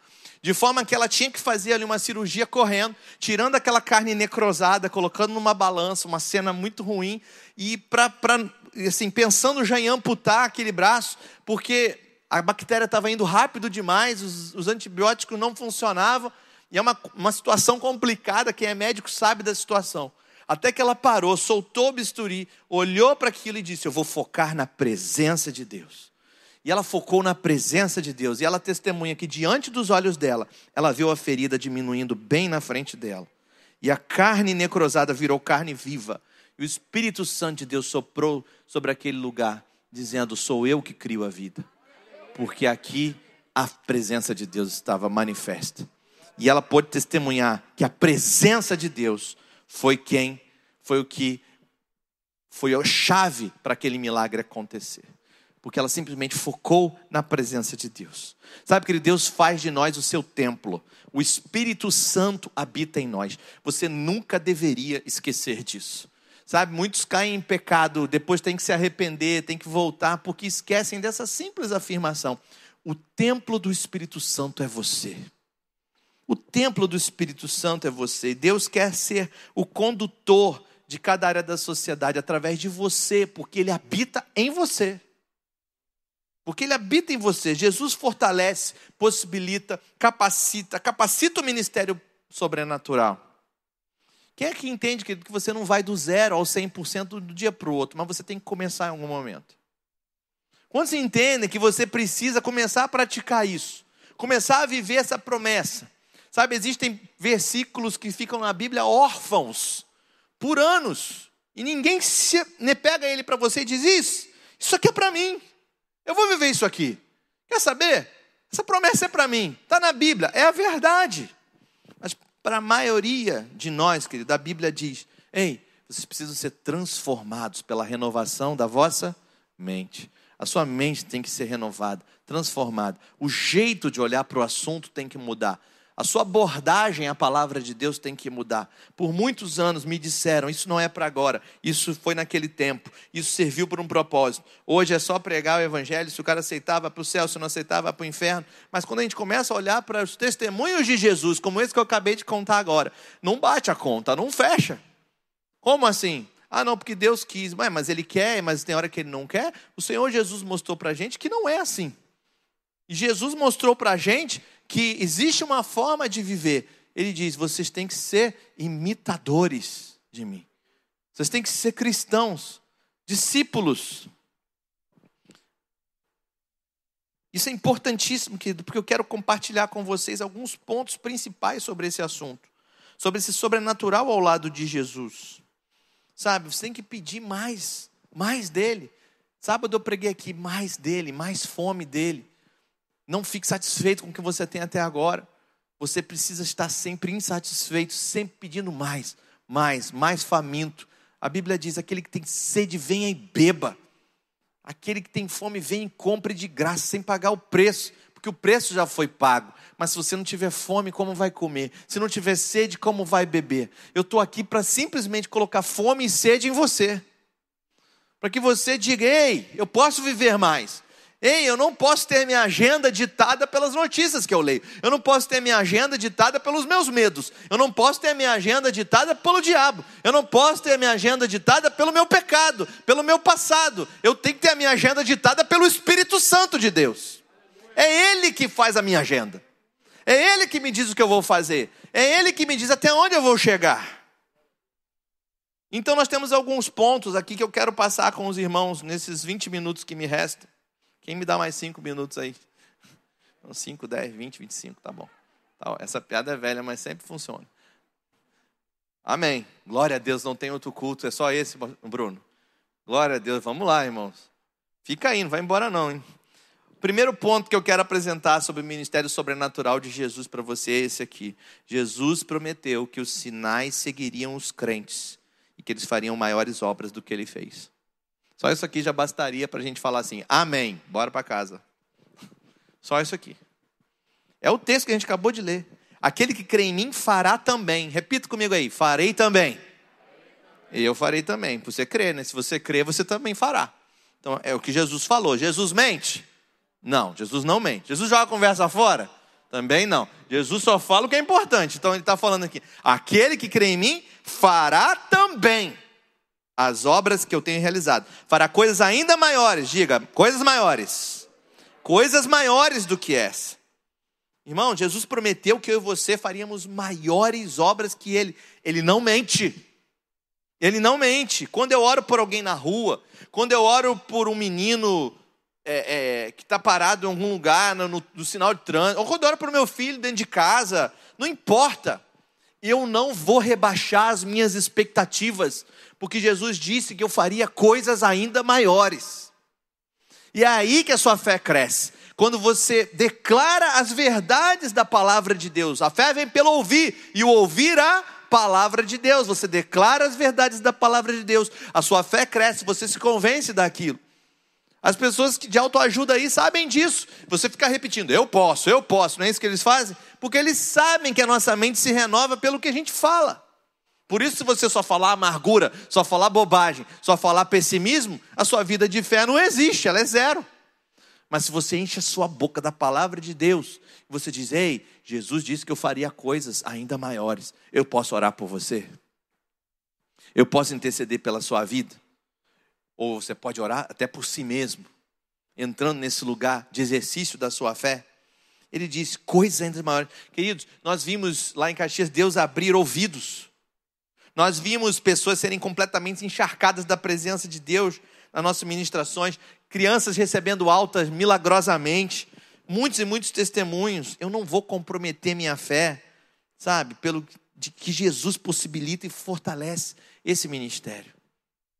De forma que ela tinha que fazer ali uma cirurgia correndo, tirando aquela carne necrosada, colocando numa balança, uma cena muito ruim, e para assim, pensando já em amputar aquele braço, porque a bactéria estava indo rápido demais, os, os, antibióticos não funcionavam, e é uma, uma situação complicada, quem é médico sabe da situação. Até que ela parou, soltou o bisturi, olhou para aquilo e disse: Eu vou focar na presença de Deus. E ela focou na presença de Deus, e ela testemunha que diante dos olhos dela, ela viu a ferida diminuindo bem na frente dela. E a carne necrosada virou carne viva. E o Espírito Santo de Deus soprou sobre aquele lugar, dizendo: Sou eu que crio a vida. Porque aqui a presença de Deus estava manifesta. E ela pôde testemunhar que a presença de Deus foi quem, foi o que, foi a chave para aquele milagre acontecer. Porque ela simplesmente focou na presença de Deus. Sabe que Deus faz de nós o seu templo. O Espírito Santo habita em nós. Você nunca deveria esquecer disso. Sabe, muitos caem em pecado, depois tem que se arrepender, tem que voltar, porque esquecem dessa simples afirmação: o templo do Espírito Santo é você. O templo do Espírito Santo é você. Deus quer ser o condutor de cada área da sociedade através de você, porque Ele habita em você. Porque Ele habita em você. Jesus fortalece, possibilita, capacita, capacita o ministério sobrenatural. Quem é que entende que você não vai do zero ao 100% do dia para o outro, mas você tem que começar em algum momento? Quando você entende que você precisa começar a praticar isso, começar a viver essa promessa? Sabe, existem versículos que ficam na Bíblia órfãos por anos, e ninguém se, pega ele para você e diz: Isso, isso aqui é para mim, eu vou viver isso aqui. Quer saber? Essa promessa é para mim, está na Bíblia, é a verdade. Mas para a maioria de nós, querido, a Bíblia diz: ei, vocês precisam ser transformados pela renovação da vossa mente. A sua mente tem que ser renovada, transformada. O jeito de olhar para o assunto tem que mudar. A sua abordagem à palavra de Deus tem que mudar. Por muitos anos me disseram: isso não é para agora, isso foi naquele tempo, isso serviu por um propósito. Hoje é só pregar o evangelho, se o cara aceitava para o céu, se não aceitava para o inferno. Mas quando a gente começa a olhar para os testemunhos de Jesus, como esse que eu acabei de contar agora, não bate a conta, não fecha. Como assim? Ah, não, porque Deus quis, mas Ele quer, mas tem hora que Ele não quer. O Senhor Jesus mostrou para a gente que não é assim. E Jesus mostrou para a gente que existe uma forma de viver. Ele diz: vocês têm que ser imitadores de mim. Vocês têm que ser cristãos, discípulos. Isso é importantíssimo, querido, porque eu quero compartilhar com vocês alguns pontos principais sobre esse assunto. sobre esse sobrenatural ao lado de Jesus. Sabe, você tem que pedir mais, mais dele. Sábado eu preguei aqui, mais dele, mais fome dele. Não fique satisfeito com o que você tem até agora. Você precisa estar sempre insatisfeito, sempre pedindo mais, mais, mais faminto. A Bíblia diz: aquele que tem sede, venha e beba. Aquele que tem fome, venha e compre de graça, sem pagar o preço, porque o preço já foi pago. Mas se você não tiver fome, como vai comer? Se não tiver sede, como vai beber? Eu estou aqui para simplesmente colocar fome e sede em você. Para que você diga: ei, eu posso viver mais. Ei, eu não posso ter minha agenda ditada pelas notícias que eu leio. Eu não posso ter minha agenda ditada pelos meus medos. Eu não posso ter minha agenda ditada pelo diabo. Eu não posso ter minha agenda ditada pelo meu pecado, pelo meu passado. Eu tenho que ter a minha agenda ditada pelo Espírito Santo de Deus. É Ele que faz a minha agenda. É Ele que me diz o que eu vou fazer. É Ele que me diz até onde eu vou chegar. Então nós temos alguns pontos aqui que eu quero passar com os irmãos nesses 20 minutos que me restam. Quem me dá mais cinco minutos aí? 5, 10, 20, 25, tá bom. Essa piada é velha, mas sempre funciona. Amém. Glória a Deus, não tem outro culto, é só esse, Bruno. Glória a Deus, vamos lá, irmãos. Fica aí, não vai embora não, hein? Primeiro ponto que eu quero apresentar sobre o ministério sobrenatural de Jesus para você é esse aqui. Jesus prometeu que os sinais seguiriam os crentes e que eles fariam maiores obras do que ele fez. Só isso aqui já bastaria para a gente falar assim: Amém, bora para casa. Só isso aqui. É o texto que a gente acabou de ler. Aquele que crê em mim fará também. Repita comigo aí: farei também. E eu farei também. Você crê, né? Se você crê, você também fará. Então é o que Jesus falou. Jesus mente? Não, Jesus não mente. Jesus joga a conversa fora? Também não. Jesus só fala o que é importante. Então ele está falando aqui: aquele que crê em mim fará também as obras que eu tenho realizado. Fará coisas ainda maiores, diga, coisas maiores. Coisas maiores do que essa. Irmão, Jesus prometeu que eu e você faríamos maiores obras que ele. Ele não mente. Ele não mente. Quando eu oro por alguém na rua, quando eu oro por um menino é, é, que está parado em algum lugar, no, no, no sinal de trânsito, ou quando eu oro por meu filho dentro de casa, não importa. Eu não vou rebaixar as minhas expectativas porque Jesus disse que eu faria coisas ainda maiores. E é aí que a sua fé cresce. Quando você declara as verdades da palavra de Deus. A fé vem pelo ouvir, e o ouvir a palavra de Deus. Você declara as verdades da palavra de Deus. A sua fé cresce, você se convence daquilo. As pessoas de autoajuda aí sabem disso. Você fica repetindo, eu posso, eu posso, não é isso que eles fazem? Porque eles sabem que a nossa mente se renova pelo que a gente fala. Por isso, se você só falar amargura, só falar bobagem, só falar pessimismo, a sua vida de fé não existe, ela é zero. Mas se você enche a sua boca da palavra de Deus, você diz: Ei, Jesus disse que eu faria coisas ainda maiores, eu posso orar por você? Eu posso interceder pela sua vida? Ou você pode orar até por si mesmo, entrando nesse lugar de exercício da sua fé. Ele diz coisas ainda maiores. Queridos, nós vimos lá em Caxias Deus abrir ouvidos nós vimos pessoas serem completamente encharcadas da presença de Deus nas nossas ministrações, crianças recebendo altas milagrosamente, muitos e muitos testemunhos. Eu não vou comprometer minha fé, sabe, pelo de que Jesus possibilita e fortalece esse ministério.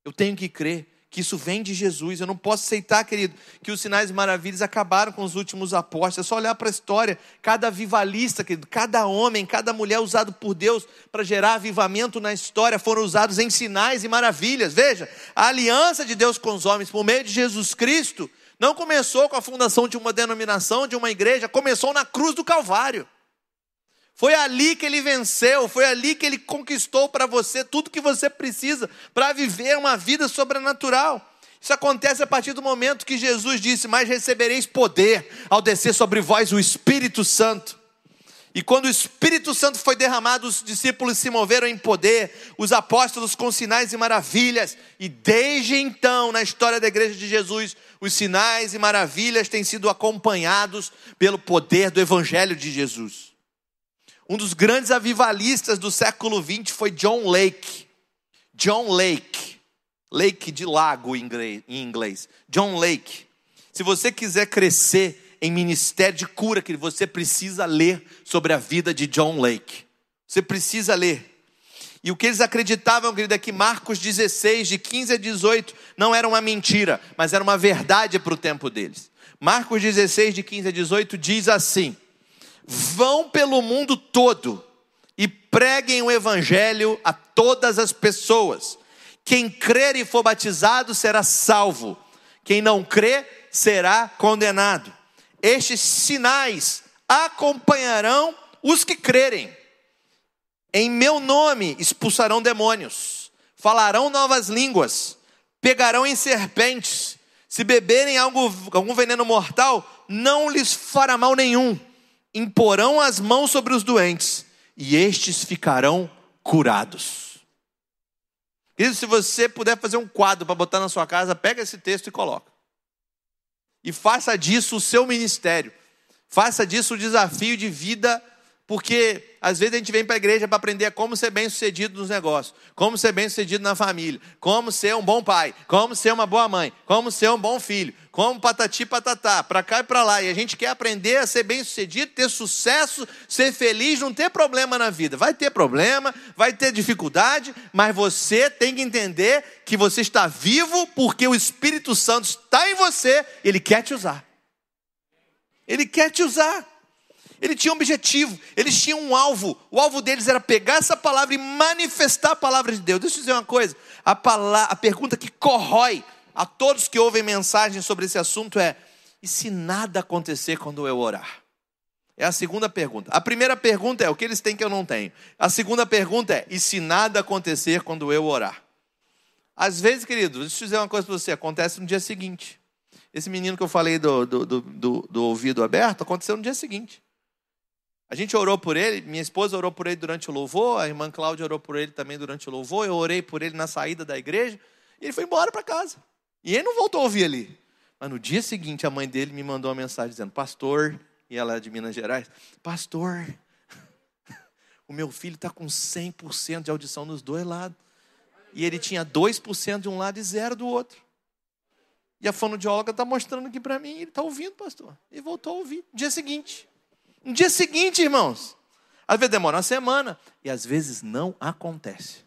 Eu tenho que crer que isso vem de Jesus. Eu não posso aceitar, querido, que os sinais e maravilhas acabaram com os últimos apóstolos. É só olhar para a história. Cada avivalista, querido, cada homem, cada mulher usado por Deus para gerar avivamento na história foram usados em sinais e maravilhas. Veja, a aliança de Deus com os homens por meio de Jesus Cristo não começou com a fundação de uma denominação, de uma igreja, começou na cruz do Calvário. Foi ali que ele venceu, foi ali que ele conquistou para você tudo que você precisa para viver uma vida sobrenatural. Isso acontece a partir do momento que Jesus disse: Mas recebereis poder ao descer sobre vós o Espírito Santo. E quando o Espírito Santo foi derramado, os discípulos se moveram em poder, os apóstolos com sinais e maravilhas, e desde então, na história da igreja de Jesus, os sinais e maravilhas têm sido acompanhados pelo poder do Evangelho de Jesus. Um dos grandes avivalistas do século XX foi John Lake. John Lake. Lake de lago em inglês. John Lake. Se você quiser crescer em ministério de cura, que você precisa ler sobre a vida de John Lake. Você precisa ler. E o que eles acreditavam, querido, é que Marcos 16, de 15 a 18, não era uma mentira, mas era uma verdade para o tempo deles. Marcos 16, de 15 a 18, diz assim: Vão pelo mundo todo e preguem o evangelho a todas as pessoas. Quem crer e for batizado será salvo, quem não crer será condenado. Estes sinais acompanharão os que crerem. Em meu nome expulsarão demônios, falarão novas línguas, pegarão em serpentes, se beberem algo, algum veneno mortal, não lhes fará mal nenhum. Imporão as mãos sobre os doentes, e estes ficarão curados. Querido, se você puder fazer um quadro para botar na sua casa, pega esse texto e coloca. E faça disso o seu ministério. Faça disso o desafio de vida porque às vezes a gente vem para a igreja para aprender como ser bem sucedido nos negócios, como ser bem sucedido na família, como ser um bom pai, como ser uma boa mãe, como ser um bom filho, como patati patatá, para cá e para lá. E a gente quer aprender a ser bem sucedido, ter sucesso, ser feliz, não ter problema na vida. Vai ter problema, vai ter dificuldade, mas você tem que entender que você está vivo porque o Espírito Santo está em você, ele quer te usar. Ele quer te usar. Ele tinha um objetivo, eles tinham um alvo. O alvo deles era pegar essa palavra e manifestar a palavra de Deus. Deixa eu dizer uma coisa: a, palavra, a pergunta que corrói a todos que ouvem mensagens sobre esse assunto é: e se nada acontecer quando eu orar? É a segunda pergunta. A primeira pergunta é: o que eles têm que eu não tenho? A segunda pergunta é: e se nada acontecer quando eu orar? Às vezes, querido, deixa eu dizer uma coisa para você: acontece no dia seguinte. Esse menino que eu falei do, do, do, do ouvido aberto aconteceu no dia seguinte. A gente orou por ele, minha esposa orou por ele durante o louvor, a irmã Cláudia orou por ele também durante o louvor, eu orei por ele na saída da igreja, e ele foi embora para casa. E ele não voltou a ouvir ali. Mas no dia seguinte, a mãe dele me mandou uma mensagem dizendo: Pastor, e ela é de Minas Gerais, Pastor, *laughs* o meu filho está com 100% de audição nos dois lados. E ele tinha 2% de um lado e zero do outro. E a fonoaudióloga está mostrando aqui para mim, ele está ouvindo, pastor. E voltou a ouvir. Dia seguinte. No dia seguinte, irmãos. Às vezes demora uma semana e às vezes não acontece.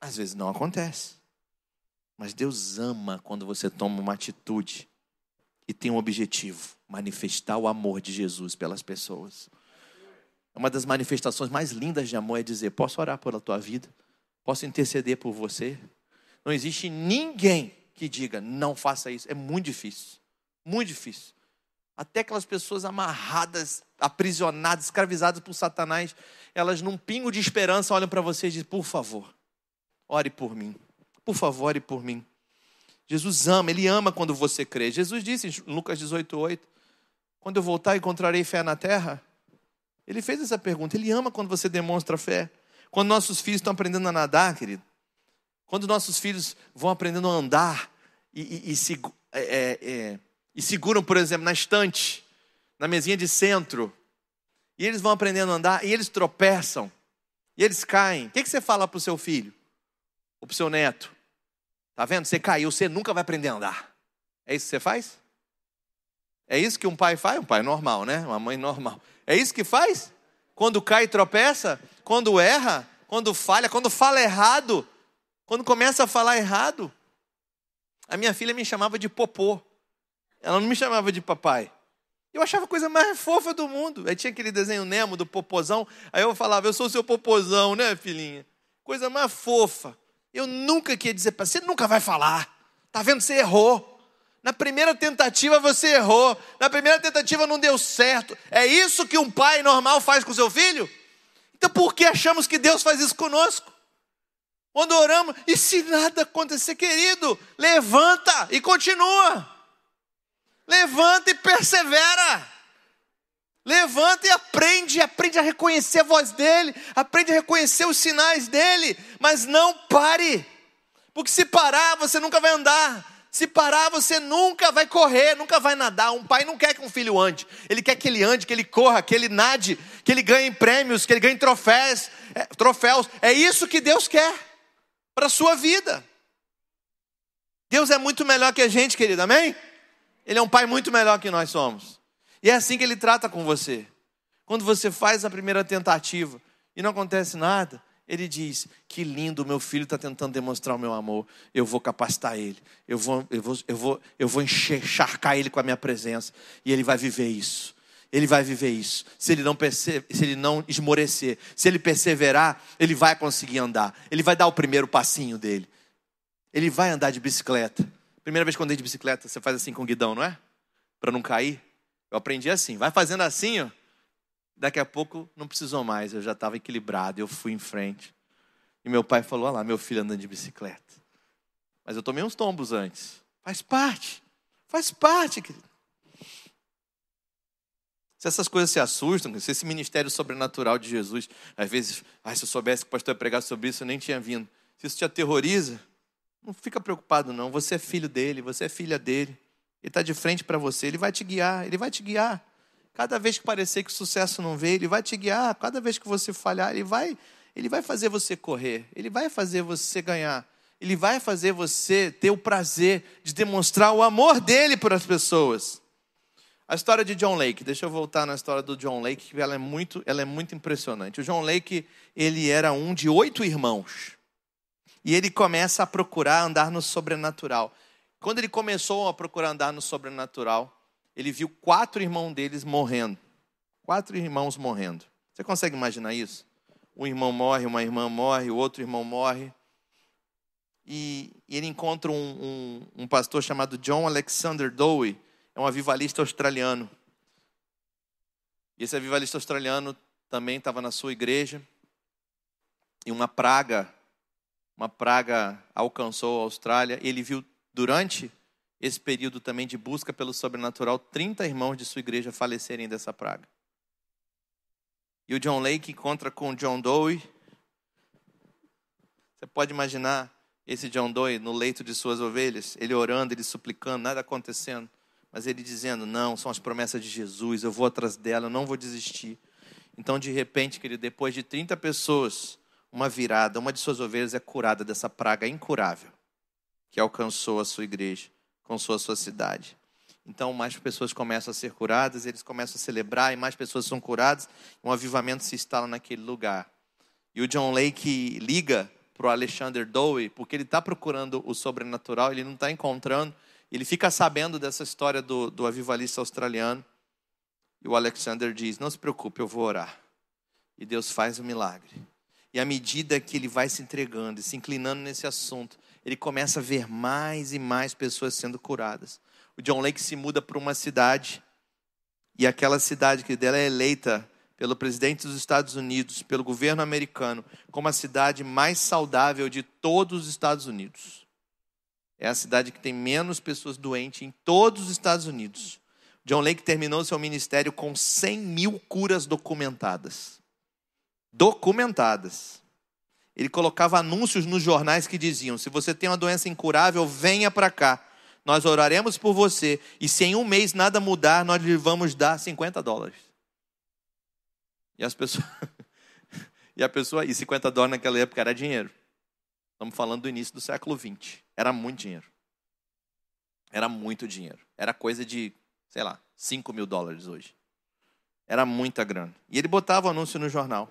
Às vezes não acontece. Mas Deus ama quando você toma uma atitude e tem um objetivo: manifestar o amor de Jesus pelas pessoas. Uma das manifestações mais lindas de amor é dizer: Posso orar pela tua vida? Posso interceder por você? Não existe ninguém que diga: Não faça isso. É muito difícil. Muito difícil. Até aquelas pessoas amarradas, aprisionadas, escravizadas por Satanás, elas num pingo de esperança olham para você e dizem: Por favor, ore por mim. Por favor, ore por mim. Jesus ama, Ele ama quando você crê. Jesus disse em Lucas 18, 8: Quando eu voltar, encontrarei fé na terra? Ele fez essa pergunta. Ele ama quando você demonstra fé. Quando nossos filhos estão aprendendo a nadar, querido. Quando nossos filhos vão aprendendo a andar e, e, e se, é, é, é e seguram, por exemplo, na estante, na mesinha de centro, e eles vão aprendendo a andar, e eles tropeçam, e eles caem. O que, você fala para o seu filho? Ou para o seu neto? Tá vendo? Você caiu, você nunca vai aprender a andar. É isso que você faz? É isso que um pai faz? Um pai normal, né? Uma mãe normal. É isso que faz? Quando cai e tropeça? Quando erra? Quando falha? Quando fala errado? Quando começa a falar errado? A minha filha me chamava de popô. Ela não me chamava de papai. Eu achava a coisa mais fofa do mundo. Aí tinha aquele desenho Nemo do popozão. Aí eu falava, eu sou seu popozão, né, filhinha? Coisa mais fofa. Eu nunca queria dizer para você, nunca vai falar. Tá vendo? Você errou. Na primeira tentativa você errou. Na primeira tentativa não deu certo. É isso que um pai normal faz com seu filho? Então por que achamos que Deus faz isso conosco? Quando oramos, e se nada acontecer, querido, levanta e continua. Levanta e persevera. Levanta e aprende, aprende a reconhecer a voz dele, aprende a reconhecer os sinais dele, mas não pare. Porque se parar, você nunca vai andar. Se parar, você nunca vai correr, nunca vai nadar. Um pai não quer que um filho ande. Ele quer que ele ande, que ele corra, que ele nade, que ele ganhe prêmios, que ele ganhe troféus. É, troféus. é isso que Deus quer para a sua vida. Deus é muito melhor que a gente, querido, amém? Ele é um pai muito melhor que nós somos. E é assim que ele trata com você. Quando você faz a primeira tentativa e não acontece nada, ele diz: Que lindo, meu filho está tentando demonstrar o meu amor. Eu vou capacitar ele. Eu vou, eu vou, eu vou, eu vou encharcar ele com a minha presença. E ele vai viver isso. Ele vai viver isso. Se ele não se ele não esmorecer, se ele perseverar, ele vai conseguir andar. Ele vai dar o primeiro passinho dele. Ele vai andar de bicicleta. Primeira vez que eu andei de bicicleta, você faz assim com o guidão, não é? Para não cair. Eu aprendi assim. Vai fazendo assim, ó. Daqui a pouco não precisou mais, eu já estava equilibrado, eu fui em frente. E meu pai falou: Olha lá, meu filho andando de bicicleta. Mas eu tomei uns tombos antes. Faz parte, faz parte, querido. Se essas coisas se assustam, se esse ministério sobrenatural de Jesus, às vezes, ah, se eu soubesse que o pastor ia pregar sobre isso, eu nem tinha vindo. Se isso te aterroriza, não fica preocupado, não. Você é filho dele, você é filha dele. Ele está de frente para você, ele vai te guiar, ele vai te guiar. Cada vez que parecer que o sucesso não veio, ele vai te guiar. Cada vez que você falhar, ele vai, ele vai fazer você correr. Ele vai fazer você ganhar. Ele vai fazer você ter o prazer de demonstrar o amor dele para as pessoas. A história de John Lake, deixa eu voltar na história do John Lake, que ela é muito, ela é muito impressionante. O John Lake, ele era um de oito irmãos. E ele começa a procurar andar no sobrenatural. Quando ele começou a procurar andar no sobrenatural, ele viu quatro irmãos deles morrendo. Quatro irmãos morrendo. Você consegue imaginar isso? Um irmão morre, uma irmã morre, o outro irmão morre. E, ele encontra um, um, um pastor chamado John Alexander Dowie, é um avivalista australiano. E esse avivalista australiano também estava na sua igreja. E uma praga, uma praga alcançou a Austrália. Ele viu durante esse período também de busca pelo sobrenatural, 30 irmãos de sua igreja falecerem dessa praga. E o John Lake encontra com John Doe. Você pode imaginar esse John Doe no leito de suas ovelhas, ele orando, ele suplicando, nada acontecendo, mas ele dizendo: Não, são as promessas de Jesus, eu vou atrás dela, eu não vou desistir. Então, de repente, querido, depois de 30 pessoas, uma virada, uma de suas ovelhas é curada dessa praga incurável que alcançou a sua igreja com sua sociedade. Então, mais pessoas começam a ser curadas, eles começam a celebrar, e mais pessoas são curadas, um avivamento se instala naquele lugar. E o John Lake liga para o Alexander Dowie, porque ele está procurando o sobrenatural, ele não está encontrando, ele fica sabendo dessa história do, do avivalista australiano, e o Alexander diz: Não se preocupe, eu vou orar. E Deus faz o milagre. E à medida que ele vai se entregando e se inclinando nesse assunto, ele começa a ver mais e mais pessoas sendo curadas. O John Lake se muda para uma cidade, e aquela cidade que dela é eleita pelo presidente dos Estados Unidos, pelo governo americano, como a cidade mais saudável de todos os Estados Unidos. É a cidade que tem menos pessoas doentes em todos os Estados Unidos. John Lake terminou seu ministério com 100 mil curas documentadas. Documentadas ele colocava anúncios nos jornais que diziam: se você tem uma doença incurável, venha para cá. Nós oraremos por você. E se em um mês nada mudar, nós lhe vamos dar 50 dólares. E as pessoas. *laughs* e a pessoa. E 50 dólares naquela época era dinheiro. Estamos falando do início do século 20. Era muito dinheiro. Era muito dinheiro. Era coisa de, sei lá, 5 mil dólares hoje. Era muita grana. E ele botava o anúncio no jornal.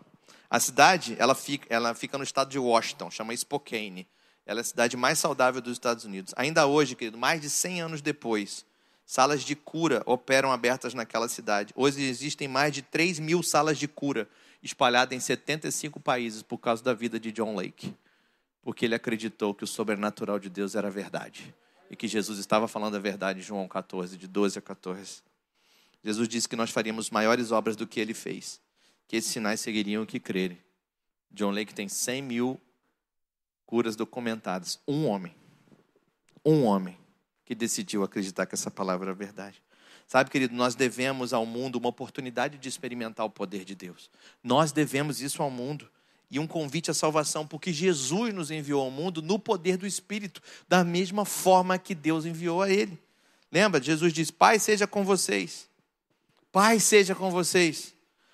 A cidade, ela fica, ela fica no estado de Washington, chama Spokane. Ela é a cidade mais saudável dos Estados Unidos. Ainda hoje, querido, mais de 100 anos depois, salas de cura operam abertas naquela cidade. Hoje existem mais de 3 mil salas de cura espalhadas em 75 países por causa da vida de John Lake. Porque ele acreditou que o sobrenatural de Deus era verdade. E que Jesus estava falando a verdade em João 14, de 12 a 14. Jesus disse que nós faríamos maiores obras do que ele fez que esses sinais seguiriam o que crerem. John Lake tem 100 mil curas documentadas. Um homem. Um homem que decidiu acreditar que essa palavra era verdade. Sabe, querido, nós devemos ao mundo uma oportunidade de experimentar o poder de Deus. Nós devemos isso ao mundo. E um convite à salvação, porque Jesus nos enviou ao mundo no poder do Espírito, da mesma forma que Deus enviou a ele. Lembra? Jesus diz: Pai seja com vocês. Pai seja com vocês.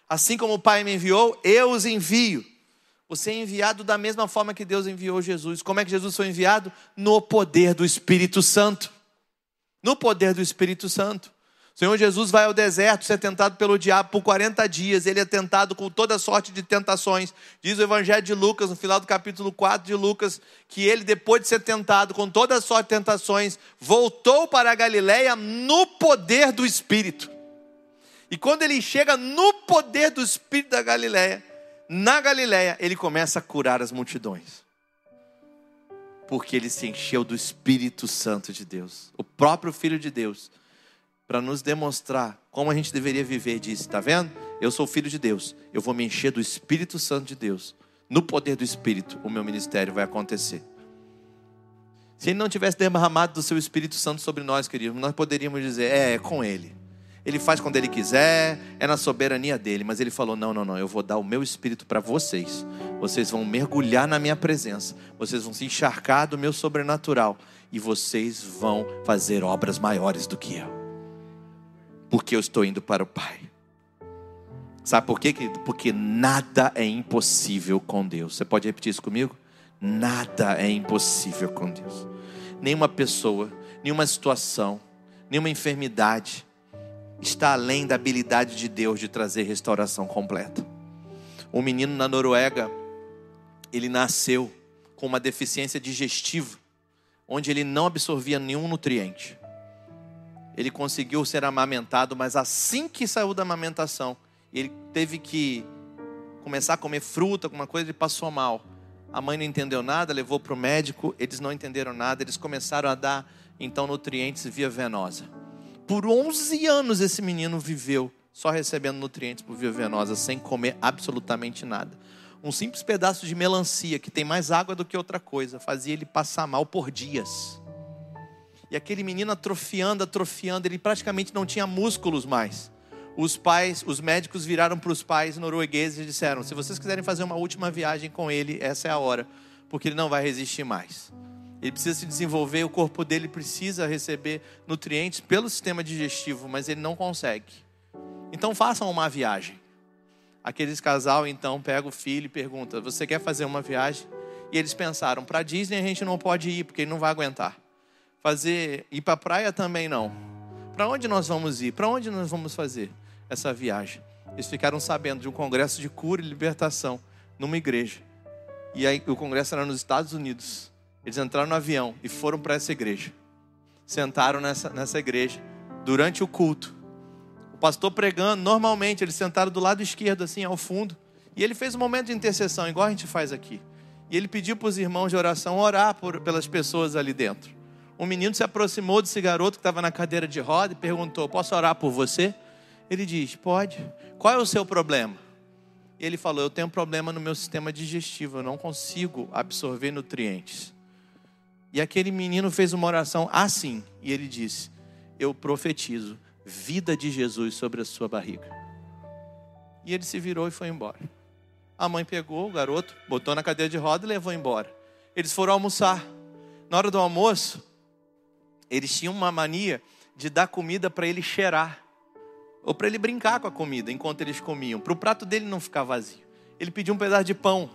Assim como o Pai me enviou, eu os envio. Você é enviado da mesma forma que Deus enviou Jesus. Como é que Jesus foi enviado? No poder do Espírito Santo. No poder do Espírito Santo. O Senhor Jesus vai ao deserto ser tentado pelo diabo por 40 dias. Ele é tentado com toda sorte de tentações. Diz o Evangelho de Lucas, no final do capítulo 4 de Lucas, que ele, depois de ser tentado com toda sorte de tentações, voltou para a Galiléia no poder do Espírito. E quando ele chega no poder do Espírito da Galiléia, na Galiléia, ele começa a curar as multidões. Porque ele se encheu do Espírito Santo de Deus. O próprio Filho de Deus para nos demonstrar como a gente deveria viver, disse: Está vendo? Eu sou filho de Deus, eu vou me encher do Espírito Santo de Deus. No poder do Espírito, o meu ministério vai acontecer. Se ele não tivesse derramado do seu Espírito Santo sobre nós, queridos, nós poderíamos dizer: é, é com ele. Ele faz quando ele quiser, é na soberania dele. Mas ele falou: não, não, não, eu vou dar o meu Espírito para vocês. Vocês vão mergulhar na minha presença. Vocês vão se encharcar do meu sobrenatural. E vocês vão fazer obras maiores do que eu porque eu estou indo para o Pai. Sabe por quê, querido? Porque nada é impossível com Deus. Você pode repetir isso comigo? Nada é impossível com Deus. Nenhuma pessoa, nenhuma situação, nenhuma enfermidade está além da habilidade de Deus de trazer restauração completa. Um menino na Noruega, ele nasceu com uma deficiência digestiva, onde ele não absorvia nenhum nutriente ele conseguiu ser amamentado, mas assim que saiu da amamentação, ele teve que começar a comer fruta, alguma coisa, ele passou mal. A mãe não entendeu nada, levou para o médico, eles não entenderam nada, eles começaram a dar então nutrientes via venosa. Por 11 anos esse menino viveu só recebendo nutrientes por via venosa, sem comer absolutamente nada. Um simples pedaço de melancia, que tem mais água do que outra coisa, fazia ele passar mal por dias. E aquele menino atrofiando, atrofiando, ele praticamente não tinha músculos mais. Os pais, os médicos viraram para os pais noruegueses e disseram: se vocês quiserem fazer uma última viagem com ele, essa é a hora, porque ele não vai resistir mais. Ele precisa se desenvolver, o corpo dele precisa receber nutrientes pelo sistema digestivo, mas ele não consegue. Então façam uma viagem. Aqueles casal então pega o filho e pergunta: "Você quer fazer uma viagem?" E eles pensaram: "Para Disney a gente não pode ir porque ele não vai aguentar." fazer ir para praia também não. Para onde nós vamos ir? Para onde nós vamos fazer essa viagem? Eles ficaram sabendo de um congresso de cura e libertação numa igreja. E aí o congresso era nos Estados Unidos. Eles entraram no avião e foram para essa igreja. Sentaram nessa, nessa igreja durante o culto. O pastor pregando, normalmente eles sentaram do lado esquerdo, assim, ao fundo. E ele fez um momento de intercessão, igual a gente faz aqui. E ele pediu para os irmãos de oração orar por, pelas pessoas ali dentro um menino se aproximou desse garoto que estava na cadeira de roda e perguntou: Posso orar por você? Ele diz: Pode. Qual é o seu problema? E ele falou: Eu tenho um problema no meu sistema digestivo, eu não consigo absorver nutrientes. E aquele menino fez uma oração assim, e ele disse: Eu profetizo vida de Jesus sobre a sua barriga. E ele se virou e foi embora. A mãe pegou o garoto, botou na cadeira de roda e levou embora. Eles foram almoçar. Na hora do almoço, eles tinham uma mania de dar comida para ele cheirar, ou para ele brincar com a comida enquanto eles comiam, para o prato dele não ficar vazio. Ele pediu um pedaço de pão.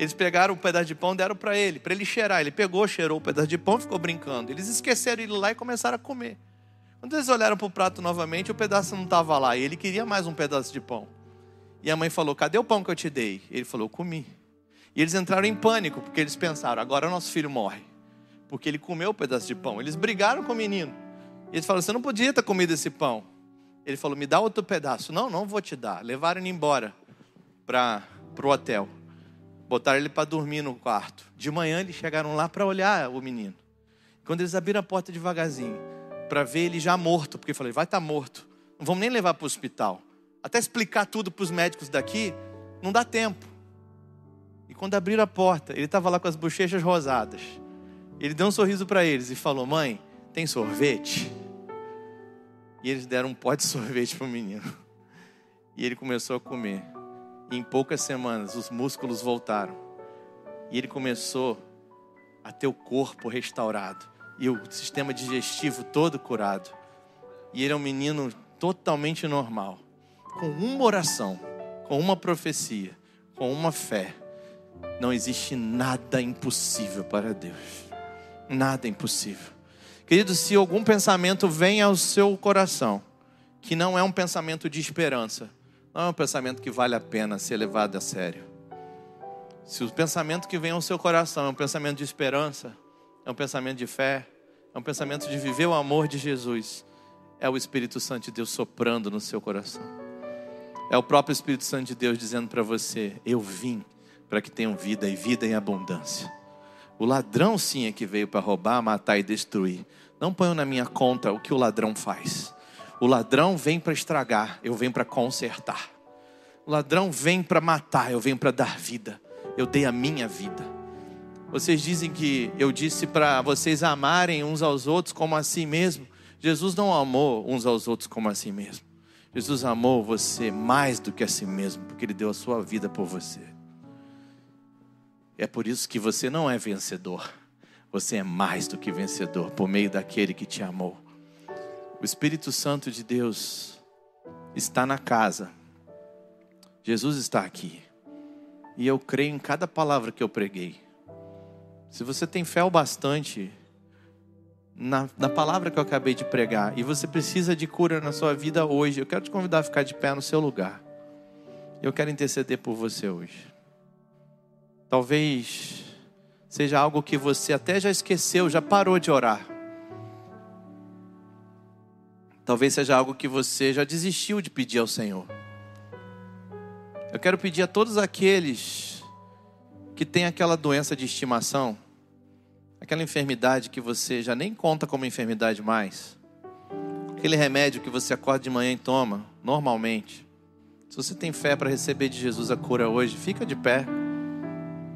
Eles pegaram um pedaço de pão, deram para ele, para ele cheirar. Ele pegou, cheirou o pedaço de pão e ficou brincando. Eles esqueceram ele lá e começaram a comer. Quando eles olharam para o prato novamente, o pedaço não estava lá e ele queria mais um pedaço de pão. E a mãe falou: Cadê o pão que eu te dei? Ele falou: Comi. E eles entraram em pânico, porque eles pensaram: Agora nosso filho morre porque ele comeu o pedaço de pão. Eles brigaram com o menino. E eles falaram: Você não podia ter comido esse pão. Ele falou: Me dá outro pedaço. Não, não vou te dar. Levaram ele embora para o hotel. Botaram ele para dormir no quarto. De manhã eles chegaram lá para olhar o menino. Quando eles abriram a porta devagarzinho, para ver ele já morto, porque eu falei: Vai estar tá morto. Não vamos nem levar para o hospital. Até explicar tudo para os médicos daqui, não dá tempo. E quando abriram a porta, ele estava lá com as bochechas rosadas ele deu um sorriso para eles e falou: Mãe, tem sorvete? E eles deram um pote de *laughs* sorvete para o menino. E ele começou a comer. Em poucas semanas, os músculos voltaram. E ele começou a ter o corpo restaurado. E o sistema digestivo todo curado. E ele é um menino totalmente normal. Com uma oração, com uma profecia, com uma fé. Não existe nada impossível para Deus nada impossível. Querido, se algum pensamento vem ao seu coração que não é um pensamento de esperança, não é um pensamento que vale a pena ser levado a sério. Se o pensamento que vem ao seu coração é um pensamento de esperança, é um pensamento de fé, é um pensamento de viver o amor de Jesus, é o Espírito Santo de Deus soprando no seu coração. É o próprio Espírito Santo de Deus dizendo para você: Eu vim para que tenham vida e vida em abundância. O ladrão sim é que veio para roubar, matar e destruir. Não ponham na minha conta o que o ladrão faz. O ladrão vem para estragar, eu venho para consertar. O ladrão vem para matar, eu venho para dar vida. Eu dei a minha vida. Vocês dizem que eu disse para vocês amarem uns aos outros como a si mesmo. Jesus não amou uns aos outros como a si mesmo. Jesus amou você mais do que a si mesmo, porque Ele deu a sua vida por você. É por isso que você não é vencedor. Você é mais do que vencedor por meio daquele que te amou. O Espírito Santo de Deus está na casa. Jesus está aqui. E eu creio em cada palavra que eu preguei. Se você tem fé o bastante na, na palavra que eu acabei de pregar e você precisa de cura na sua vida hoje, eu quero te convidar a ficar de pé no seu lugar. Eu quero interceder por você hoje. Talvez seja algo que você até já esqueceu, já parou de orar. Talvez seja algo que você já desistiu de pedir ao Senhor. Eu quero pedir a todos aqueles que têm aquela doença de estimação, aquela enfermidade que você já nem conta como enfermidade mais, aquele remédio que você acorda de manhã e toma normalmente. Se você tem fé para receber de Jesus a cura hoje, fica de pé.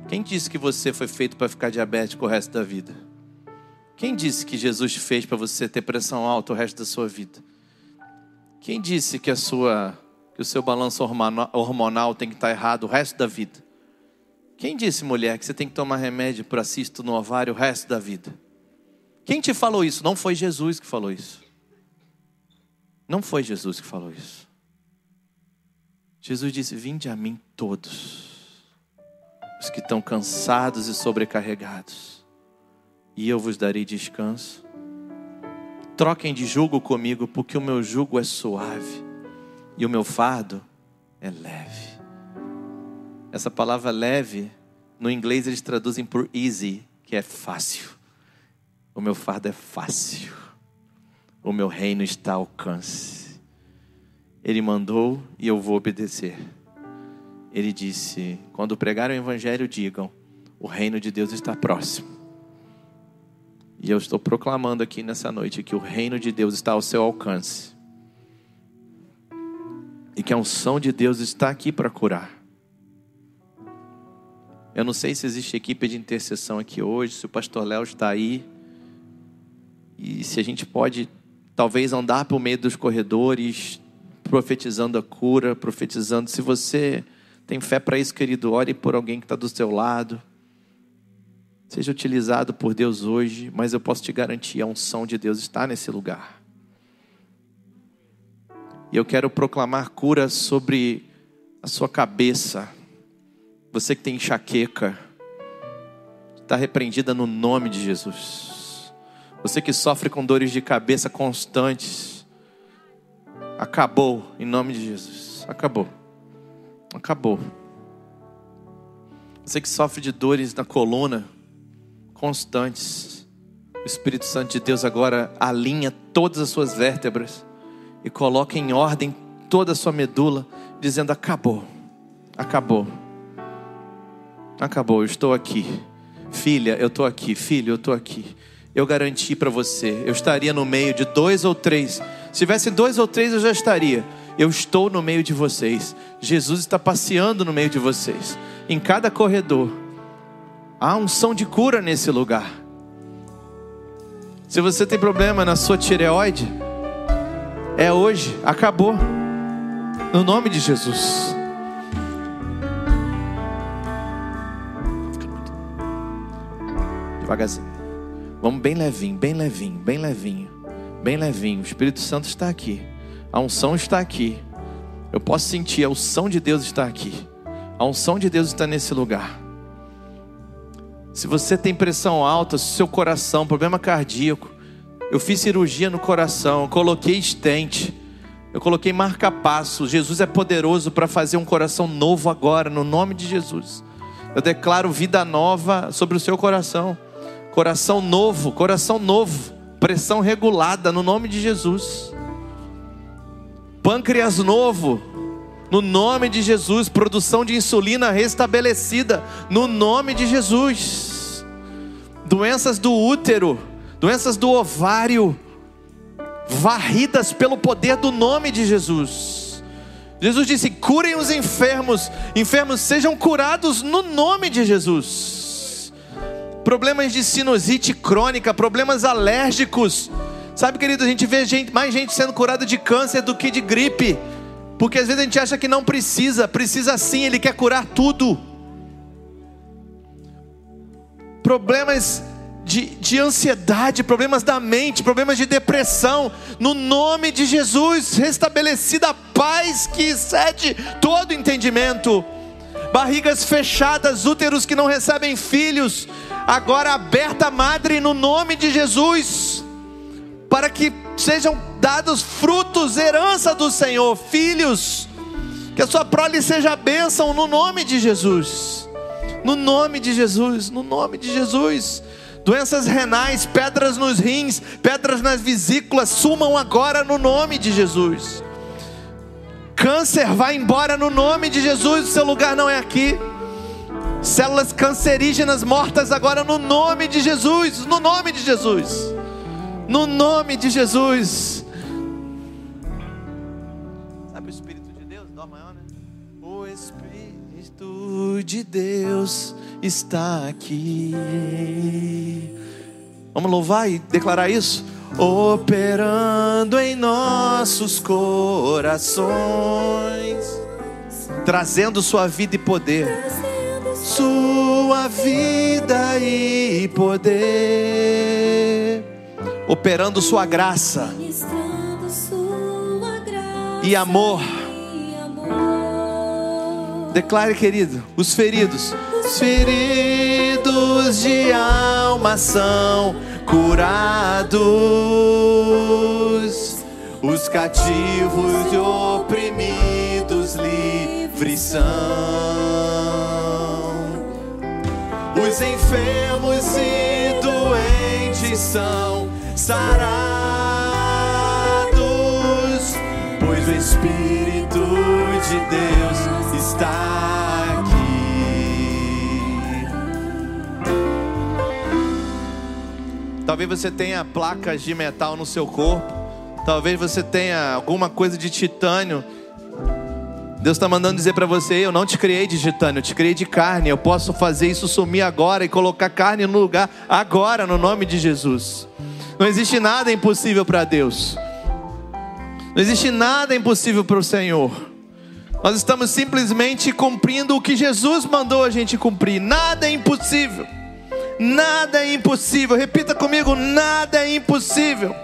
Quem disse que você foi feito para ficar diabético o resto da vida? Quem disse que Jesus fez para você ter pressão alta o resto da sua vida? Quem disse que a sua que o seu balanço hormonal tem que estar errado o resto da vida? Quem disse, mulher, que você tem que tomar remédio para cisto no ovário o resto da vida? Quem te falou isso? Não foi Jesus que falou isso. Não foi Jesus que falou isso. Jesus disse: Vinde a mim todos, os que estão cansados e sobrecarregados e eu vos darei descanso. Troquem de jugo comigo, porque o meu jugo é suave e o meu fardo é leve. Essa palavra leve, no inglês eles traduzem por easy, que é fácil. O meu fardo é fácil. O meu reino está ao alcance. Ele mandou e eu vou obedecer. Ele disse: quando pregarem o evangelho, digam: o reino de Deus está próximo. E eu estou proclamando aqui nessa noite que o reino de Deus está ao seu alcance. E que a unção de Deus está aqui para curar. Eu não sei se existe equipe de intercessão aqui hoje, se o pastor Léo está aí. E se a gente pode, talvez, andar por meio dos corredores, profetizando a cura, profetizando. Se você tem fé para isso, querido, ore por alguém que está do seu lado. Seja utilizado por Deus hoje, mas eu posso te garantir, a unção de Deus está nesse lugar. E eu quero proclamar cura sobre a sua cabeça. Você que tem enxaqueca, está repreendida no nome de Jesus. Você que sofre com dores de cabeça constantes, acabou em nome de Jesus. Acabou. Acabou. Você que sofre de dores na coluna, constantes. O Espírito Santo de Deus agora alinha todas as suas vértebras e coloca em ordem toda a sua medula, dizendo: acabou, acabou, acabou, eu estou aqui. Filha, eu estou aqui, filho, eu estou aqui. Eu garanti para você, eu estaria no meio de dois ou três. Se tivesse dois ou três, eu já estaria. Eu estou no meio de vocês. Jesus está passeando no meio de vocês. Em cada corredor, Há unção de cura nesse lugar. Se você tem problema na sua tireoide, é hoje, acabou. No nome de Jesus. Devagarzinho. Vamos bem levinho, bem levinho, bem levinho, bem levinho. O Espírito Santo está aqui. A unção está aqui. Eu posso sentir a unção de Deus está aqui. A unção de Deus está nesse lugar. Se você tem pressão alta, seu coração, problema cardíaco, eu fiz cirurgia no coração, coloquei estente. Eu coloquei marca-passo. Jesus é poderoso para fazer um coração novo agora, no nome de Jesus. Eu declaro vida nova sobre o seu coração. Coração novo, coração novo. Pressão regulada, no nome de Jesus. Pâncreas novo, no nome de Jesus. Produção de insulina restabelecida, no nome de Jesus. Doenças do útero, doenças do ovário, varridas pelo poder do nome de Jesus. Jesus disse: curem os enfermos, enfermos sejam curados no nome de Jesus. Problemas de sinusite crônica, problemas alérgicos. Sabe, querido, a gente vê gente, mais gente sendo curada de câncer do que de gripe. Porque às vezes a gente acha que não precisa, precisa sim, Ele quer curar tudo. Problemas de, de ansiedade, problemas da mente, problemas de depressão, no nome de Jesus, restabelecida a paz que excede todo entendimento. Barrigas fechadas, úteros que não recebem filhos, agora aberta, madre, no nome de Jesus, para que sejam dados frutos, herança do Senhor, filhos, que a sua prole seja bênção no nome de Jesus. No nome de Jesus, no nome de Jesus doenças renais, pedras nos rins, pedras nas vesículas, sumam agora no nome de Jesus. Câncer, vai embora no nome de Jesus, o seu lugar não é aqui. Células cancerígenas mortas agora no nome de Jesus, no nome de Jesus. No nome de Jesus. Sabe o Espírito de Deus? Dó maior, né? O Espírito de Deus está aqui. Vamos louvar e declarar isso? Operando em nossos corações, trazendo sua vida e poder. Sua vida e poder, operando sua graça e amor. Declare, querido, os feridos. Os feridos de alma são curados, os cativos e oprimidos livres são, os enfermos e doentes são sarados, pois o Espírito de Deus está Talvez você tenha placas de metal no seu corpo. Talvez você tenha alguma coisa de titânio. Deus está mandando dizer para você: Eu não te criei de titânio, eu te criei de carne. Eu posso fazer isso sumir agora e colocar carne no lugar agora, no nome de Jesus. Não existe nada impossível para Deus. Não existe nada impossível para o Senhor. Nós estamos simplesmente cumprindo o que Jesus mandou a gente cumprir. Nada é impossível. Nada é impossível. Repita comigo: nada é impossível.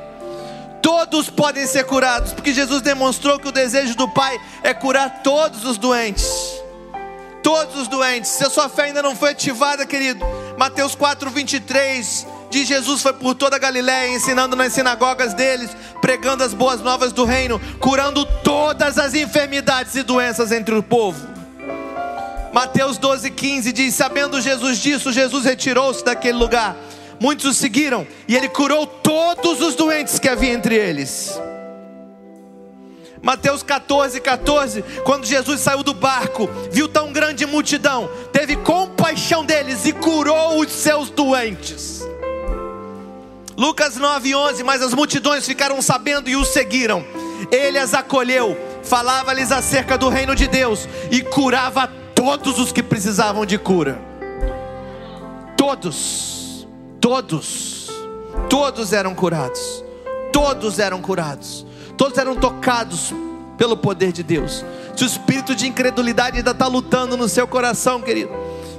Todos podem ser curados, porque Jesus demonstrou que o desejo do Pai é curar todos os doentes. Todos os doentes. Se a sua fé ainda não foi ativada, querido, Mateus 4, 23 diz: Jesus foi por toda a Galiléia, ensinando nas sinagogas deles, pregando as boas novas do reino, curando todas as enfermidades e doenças entre o povo. Mateus 12, 15 diz: Sabendo Jesus disso, Jesus retirou-se daquele lugar. Muitos o seguiram e ele curou todos os doentes que havia entre eles. Mateus 14, 14, quando Jesus saiu do barco, viu tão grande multidão, teve compaixão deles e curou os seus doentes. Lucas 9, 11, mas as multidões ficaram sabendo e o seguiram. Ele as acolheu, falava-lhes acerca do reino de Deus e curava todos os que precisavam de cura. Todos, todos, todos eram curados. Todos eram curados. Todos eram tocados pelo poder de Deus. Se o espírito de incredulidade ainda está lutando no seu coração, querido,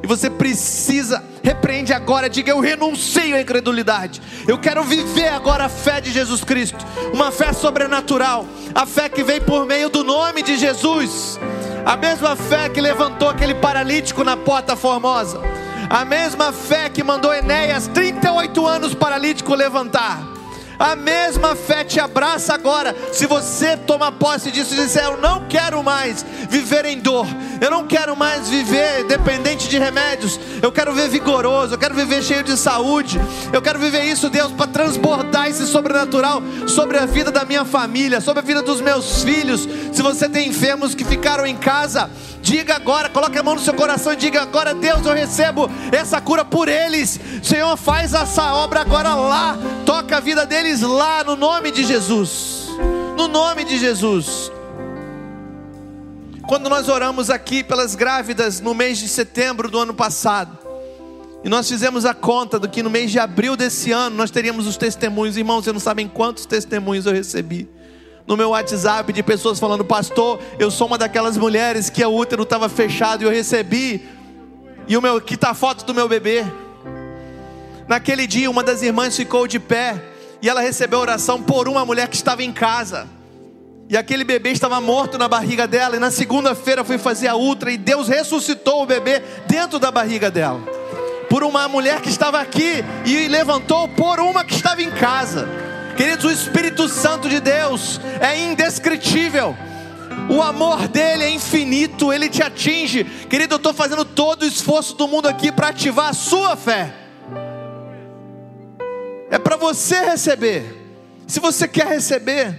e você precisa, repreende agora, diga: Eu renuncio à incredulidade. Eu quero viver agora a fé de Jesus Cristo, uma fé sobrenatural, a fé que vem por meio do nome de Jesus. A mesma fé que levantou aquele paralítico na porta formosa. A mesma fé que mandou Enéas, 38 anos paralítico, levantar. A mesma fé te abraça agora. Se você toma posse disso e disser: Eu não quero mais viver em dor, eu não quero mais viver dependente de remédios, eu quero viver vigoroso, eu quero viver cheio de saúde, eu quero viver isso, Deus, para transbordar esse sobrenatural sobre a vida da minha família, sobre a vida dos meus filhos. Se você tem enfermos que ficaram em casa, Diga agora, coloque a mão no seu coração e diga agora, Deus, eu recebo essa cura por eles. Senhor, faz essa obra agora lá. Toca a vida deles lá no nome de Jesus. No nome de Jesus. Quando nós oramos aqui pelas grávidas no mês de setembro do ano passado, e nós fizemos a conta do que no mês de abril desse ano nós teríamos os testemunhos, irmãos, vocês não sabem quantos testemunhos eu recebi no meu WhatsApp de pessoas falando: Pastor, eu sou uma daquelas mulheres que o útero estava fechado e eu recebi, e o meu, que está a foto do meu bebê. Naquele dia, uma das irmãs ficou de pé e ela recebeu oração por uma mulher que estava em casa. E aquele bebê estava morto na barriga dela. E na segunda-feira fui fazer a ultra e Deus ressuscitou o bebê dentro da barriga dela. Por uma mulher que estava aqui e levantou por uma que estava em casa. Queridos, o Espírito Santo de Deus é indescritível. O amor dele é infinito, ele te atinge. Querido, eu estou fazendo todo o esforço do mundo aqui para ativar a sua fé. É para você receber. Se você quer receber,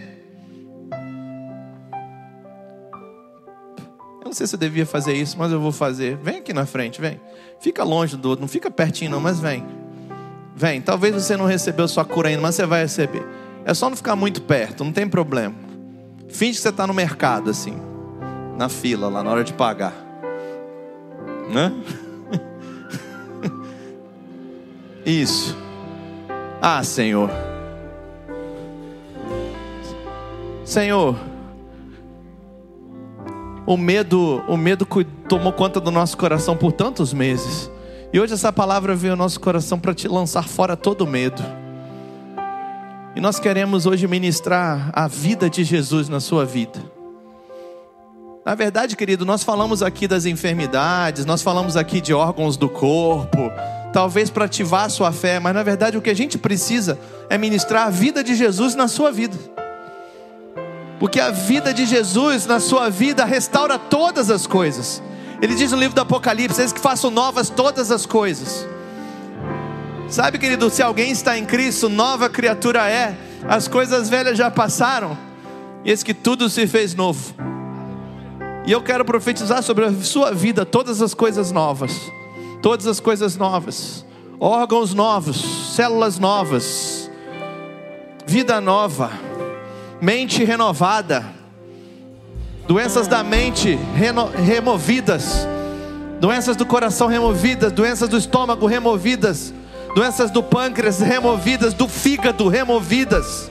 eu não sei se eu devia fazer isso, mas eu vou fazer. Vem aqui na frente, vem. Fica longe do outro, não fica pertinho não, mas vem. Vem, talvez você não recebeu sua cura ainda, mas você vai receber. É só não ficar muito perto, não tem problema. Finge que você está no mercado, assim, na fila, lá na hora de pagar. Né? *laughs* Isso. Ah, Senhor. Senhor. O medo, o medo tomou conta do nosso coração por tantos meses. E hoje essa palavra veio ao nosso coração para te lançar fora todo medo. E nós queremos hoje ministrar a vida de Jesus na sua vida. Na verdade, querido, nós falamos aqui das enfermidades, nós falamos aqui de órgãos do corpo, talvez para ativar a sua fé, mas na verdade o que a gente precisa é ministrar a vida de Jesus na sua vida. Porque a vida de Jesus na sua vida restaura todas as coisas. Ele diz no livro do Apocalipse: eles que façam novas todas as coisas. Sabe, querido, se alguém está em Cristo, nova criatura é. As coisas velhas já passaram, e eis que tudo se fez novo. E eu quero profetizar sobre a sua vida todas as coisas novas. Todas as coisas novas. Órgãos novos, células novas, vida nova, mente renovada doenças da mente removidas, doenças do coração removidas, doenças do estômago removidas, doenças do pâncreas removidas, do fígado removidas,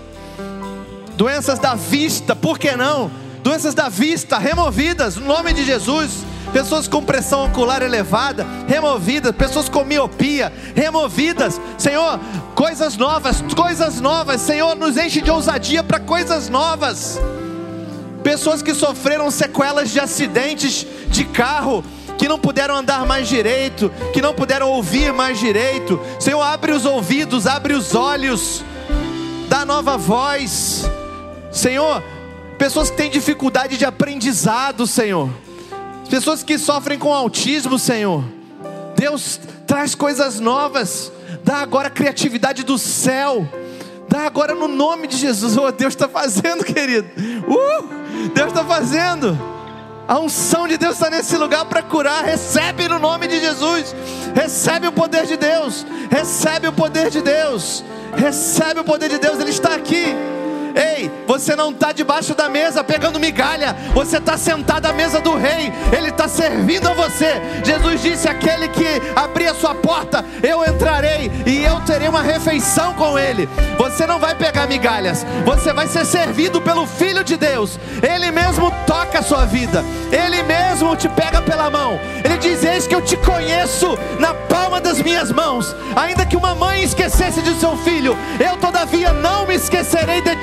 doenças da vista, por que não? Doenças da vista removidas, no nome de Jesus. Pessoas com pressão ocular elevada, removidas, pessoas com miopia, removidas, Senhor, coisas novas, coisas novas, Senhor, nos enche de ousadia para coisas novas pessoas que sofreram sequelas de acidentes de carro, que não puderam andar mais direito, que não puderam ouvir mais direito. Senhor, abre os ouvidos, abre os olhos, dá nova voz. Senhor, pessoas que têm dificuldade de aprendizado, Senhor. Pessoas que sofrem com autismo, Senhor. Deus traz coisas novas. Dá agora a criatividade do céu. Dá agora no nome de Jesus. Oh, Deus está fazendo, querido. Uh! Deus está fazendo. A unção de Deus está nesse lugar para curar. Recebe no nome de Jesus. Recebe o poder de Deus. Recebe o poder de Deus. Recebe o poder de Deus. Ele está aqui. Ei, você não está debaixo da mesa pegando migalha, você está sentado à mesa do rei, ele está servindo a você. Jesus disse: aquele que abrir a sua porta, eu entrarei e eu terei uma refeição com ele. Você não vai pegar migalhas, você vai ser servido pelo Filho de Deus. Ele mesmo toca a sua vida, ele mesmo te pega pela mão. Ele diz: Eis que eu te conheço na palma das minhas mãos. Ainda que uma mãe esquecesse de seu filho, eu todavia não me esquecerei de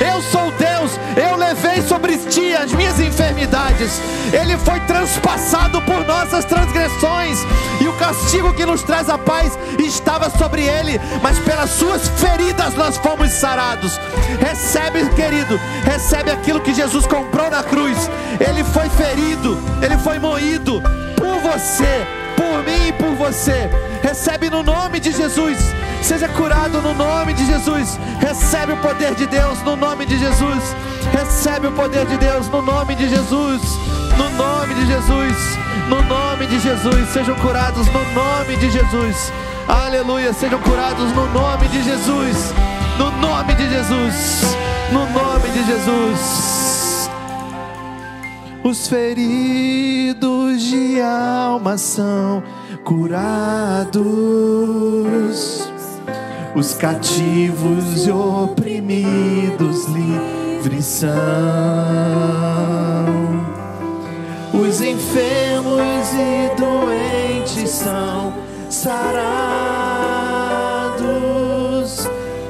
eu sou Deus, eu levei sobre ti as minhas enfermidades, Ele foi transpassado por nossas transgressões, e o castigo que nos traz a paz estava sobre ele, mas pelas suas feridas nós fomos sarados. Recebe, querido, recebe aquilo que Jesus comprou na cruz. Ele foi ferido, ele foi moído por você, por mim e por você. Recebe no nome de Jesus. Seja curado no nome de Jesus. Recebe o poder de Deus no nome de Jesus. Recebe o poder de Deus no nome de Jesus. No nome de Jesus. No nome de Jesus. Sejam curados no nome de Jesus. Aleluia. Sejam curados no nome de Jesus. No nome de Jesus. No nome de Jesus. Os feridos de alma são curados. Os cativos e oprimidos livres são. Os enfermos e doentes são sarados,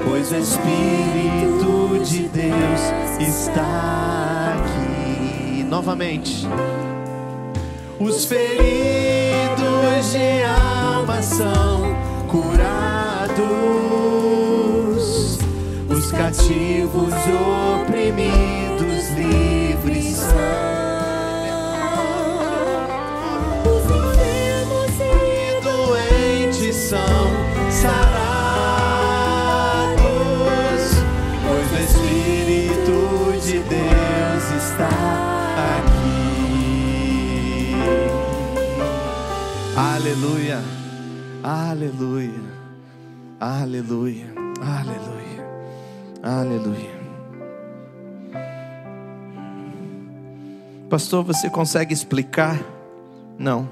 pois o Espírito de Deus está. Novamente. Os feridos de alma são curados, os cativos oprimidos aleluia, aleluia, aleluia, aleluia. Pastor, você consegue explicar? Não.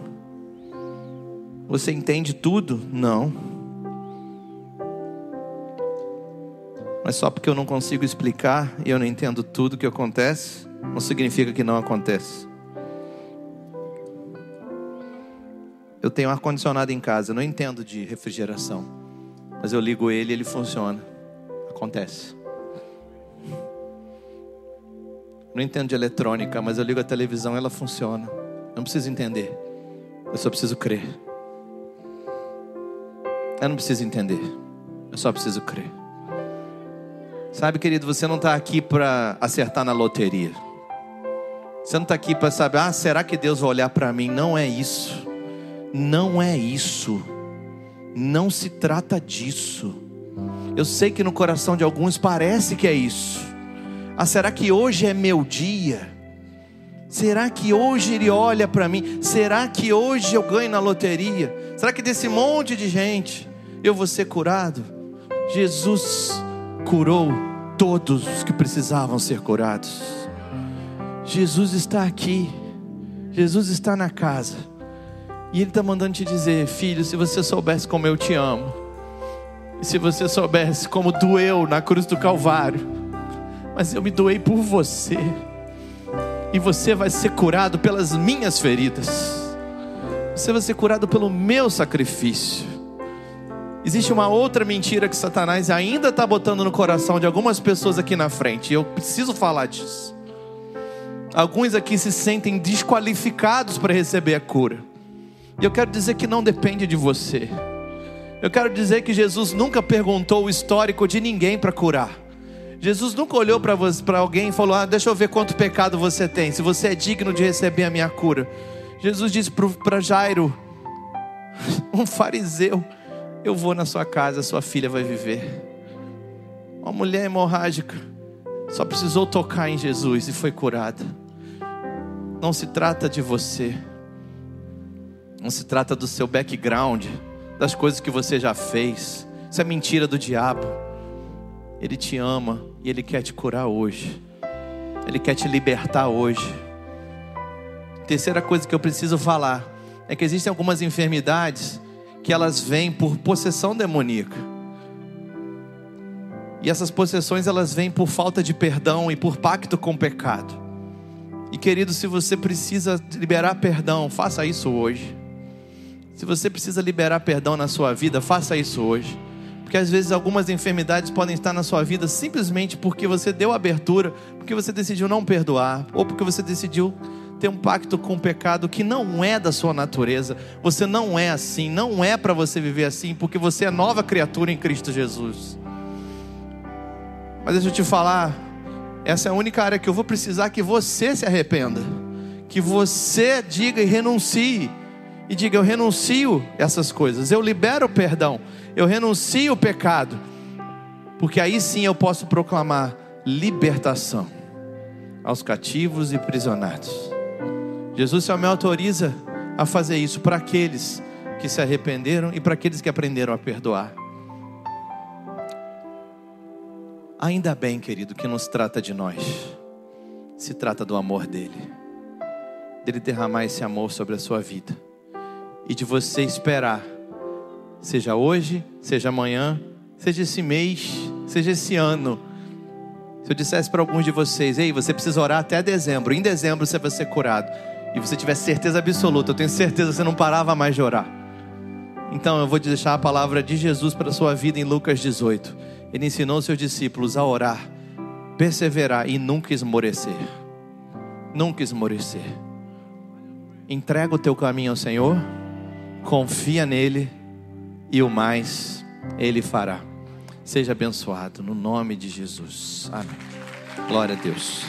Você entende tudo? Não. Mas só porque eu não consigo explicar e eu não entendo tudo que acontece, não significa que não acontece. Eu tenho ar-condicionado em casa, não entendo de refrigeração. Mas eu ligo ele e ele funciona. Acontece. Não entendo de eletrônica, mas eu ligo a televisão e ela funciona. Não preciso entender. Eu só preciso crer. Eu não preciso entender. Eu só preciso crer. Sabe, querido, você não está aqui para acertar na loteria. Você não está aqui para saber, ah, será que Deus vai olhar para mim? Não é isso. Não é isso. Não se trata disso. Eu sei que no coração de alguns parece que é isso. Ah, será que hoje é meu dia? Será que hoje ele olha para mim? Será que hoje eu ganho na loteria? Será que desse monte de gente eu vou ser curado? Jesus curou todos os que precisavam ser curados. Jesus está aqui. Jesus está na casa. E Ele está mandando te dizer, filho, se você soubesse como eu te amo, e se você soubesse como doeu na cruz do Calvário, mas eu me doei por você, e você vai ser curado pelas minhas feridas, você vai ser curado pelo meu sacrifício. Existe uma outra mentira que Satanás ainda está botando no coração de algumas pessoas aqui na frente, e eu preciso falar disso. Alguns aqui se sentem desqualificados para receber a cura. E eu quero dizer que não depende de você. Eu quero dizer que Jesus nunca perguntou o histórico de ninguém para curar. Jesus nunca olhou para alguém e falou: ah, Deixa eu ver quanto pecado você tem, se você é digno de receber a minha cura. Jesus disse para Jairo, um fariseu: Eu vou na sua casa, sua filha vai viver. Uma mulher hemorrágica só precisou tocar em Jesus e foi curada. Não se trata de você. Não se trata do seu background, das coisas que você já fez. Isso é mentira do diabo. Ele te ama e ele quer te curar hoje. Ele quer te libertar hoje. Terceira coisa que eu preciso falar é que existem algumas enfermidades que elas vêm por possessão demoníaca. E essas possessões elas vêm por falta de perdão e por pacto com o pecado. E querido, se você precisa liberar perdão, faça isso hoje. Se você precisa liberar perdão na sua vida, faça isso hoje. Porque às vezes algumas enfermidades podem estar na sua vida simplesmente porque você deu abertura, porque você decidiu não perdoar, ou porque você decidiu ter um pacto com o pecado que não é da sua natureza. Você não é assim, não é para você viver assim, porque você é nova criatura em Cristo Jesus. Mas deixa eu te falar, essa é a única área que eu vou precisar que você se arrependa, que você diga e renuncie. E diga: Eu renuncio essas coisas, eu libero o perdão, eu renuncio o pecado, porque aí sim eu posso proclamar libertação aos cativos e prisionados. Jesus só me autoriza a fazer isso para aqueles que se arrependeram e para aqueles que aprenderam a perdoar. Ainda bem, querido, que nos trata de nós, se trata do amor dele, dele derramar esse amor sobre a sua vida e de você esperar, seja hoje, seja amanhã, seja esse mês, seja esse ano se eu dissesse para alguns de vocês, ei, você precisa orar até dezembro, em dezembro você vai ser curado, e você tiver certeza absoluta, eu tenho certeza que você não parava mais de orar. Então eu vou te deixar a palavra de Jesus para a sua vida em Lucas 18. Ele ensinou seus discípulos a orar, perseverar e nunca esmorecer. Nunca esmorecer. Entrega o teu caminho ao Senhor, confia nele e o mais ele fará. Seja abençoado no nome de Jesus. Amém. Glória a Deus.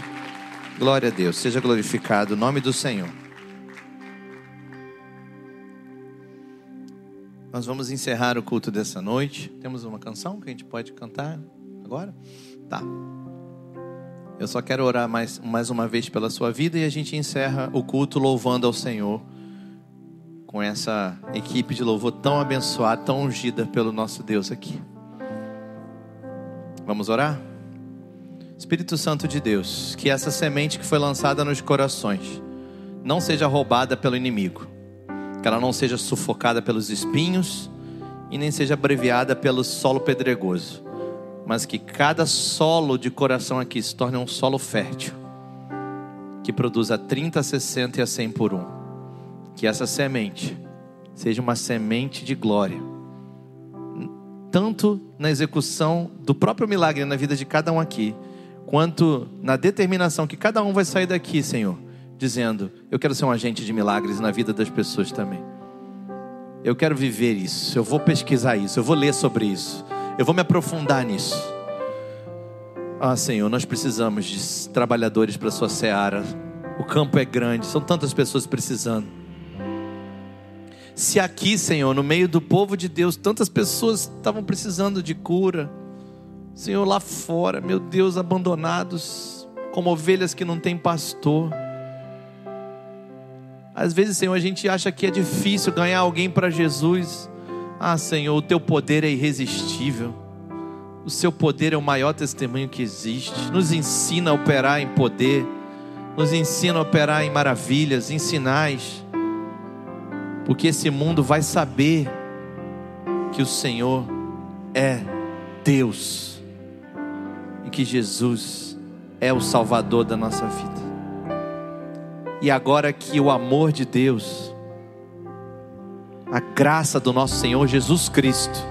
Glória a Deus. Seja glorificado o nome do Senhor. Nós vamos encerrar o culto dessa noite. Temos uma canção que a gente pode cantar agora? Tá. Eu só quero orar mais, mais uma vez pela sua vida e a gente encerra o culto louvando ao Senhor com essa equipe de louvor tão abençoada, tão ungida pelo nosso Deus aqui. Vamos orar? Espírito Santo de Deus, que essa semente que foi lançada nos corações não seja roubada pelo inimigo, que ela não seja sufocada pelos espinhos e nem seja abreviada pelo solo pedregoso, mas que cada solo de coração aqui se torne um solo fértil, que produza 30, 60 e a 100 por um. Que essa semente seja uma semente de glória tanto na execução do próprio milagre na vida de cada um aqui, quanto na determinação que cada um vai sair daqui, Senhor, dizendo: Eu quero ser um agente de milagres na vida das pessoas também. Eu quero viver isso, eu vou pesquisar isso, eu vou ler sobre isso, eu vou me aprofundar nisso. Ah, Senhor, nós precisamos de trabalhadores para a sua seara. O campo é grande, são tantas pessoas precisando. Se aqui, Senhor, no meio do povo de Deus, tantas pessoas estavam precisando de cura, Senhor, lá fora, meu Deus, abandonados, como ovelhas que não têm pastor. Às vezes, Senhor, a gente acha que é difícil ganhar alguém para Jesus. Ah, Senhor, o teu poder é irresistível. O seu poder é o maior testemunho que existe. Nos ensina a operar em poder, nos ensina a operar em maravilhas, em sinais porque esse mundo vai saber que o Senhor é Deus e que Jesus é o Salvador da nossa vida. E agora que o amor de Deus, a graça do nosso Senhor Jesus Cristo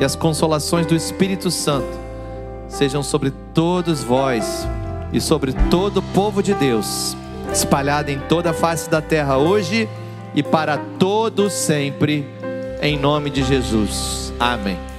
e as consolações do Espírito Santo sejam sobre todos vós e sobre todo o povo de Deus, espalhado em toda a face da terra hoje e para todos sempre, em nome de Jesus. Amém.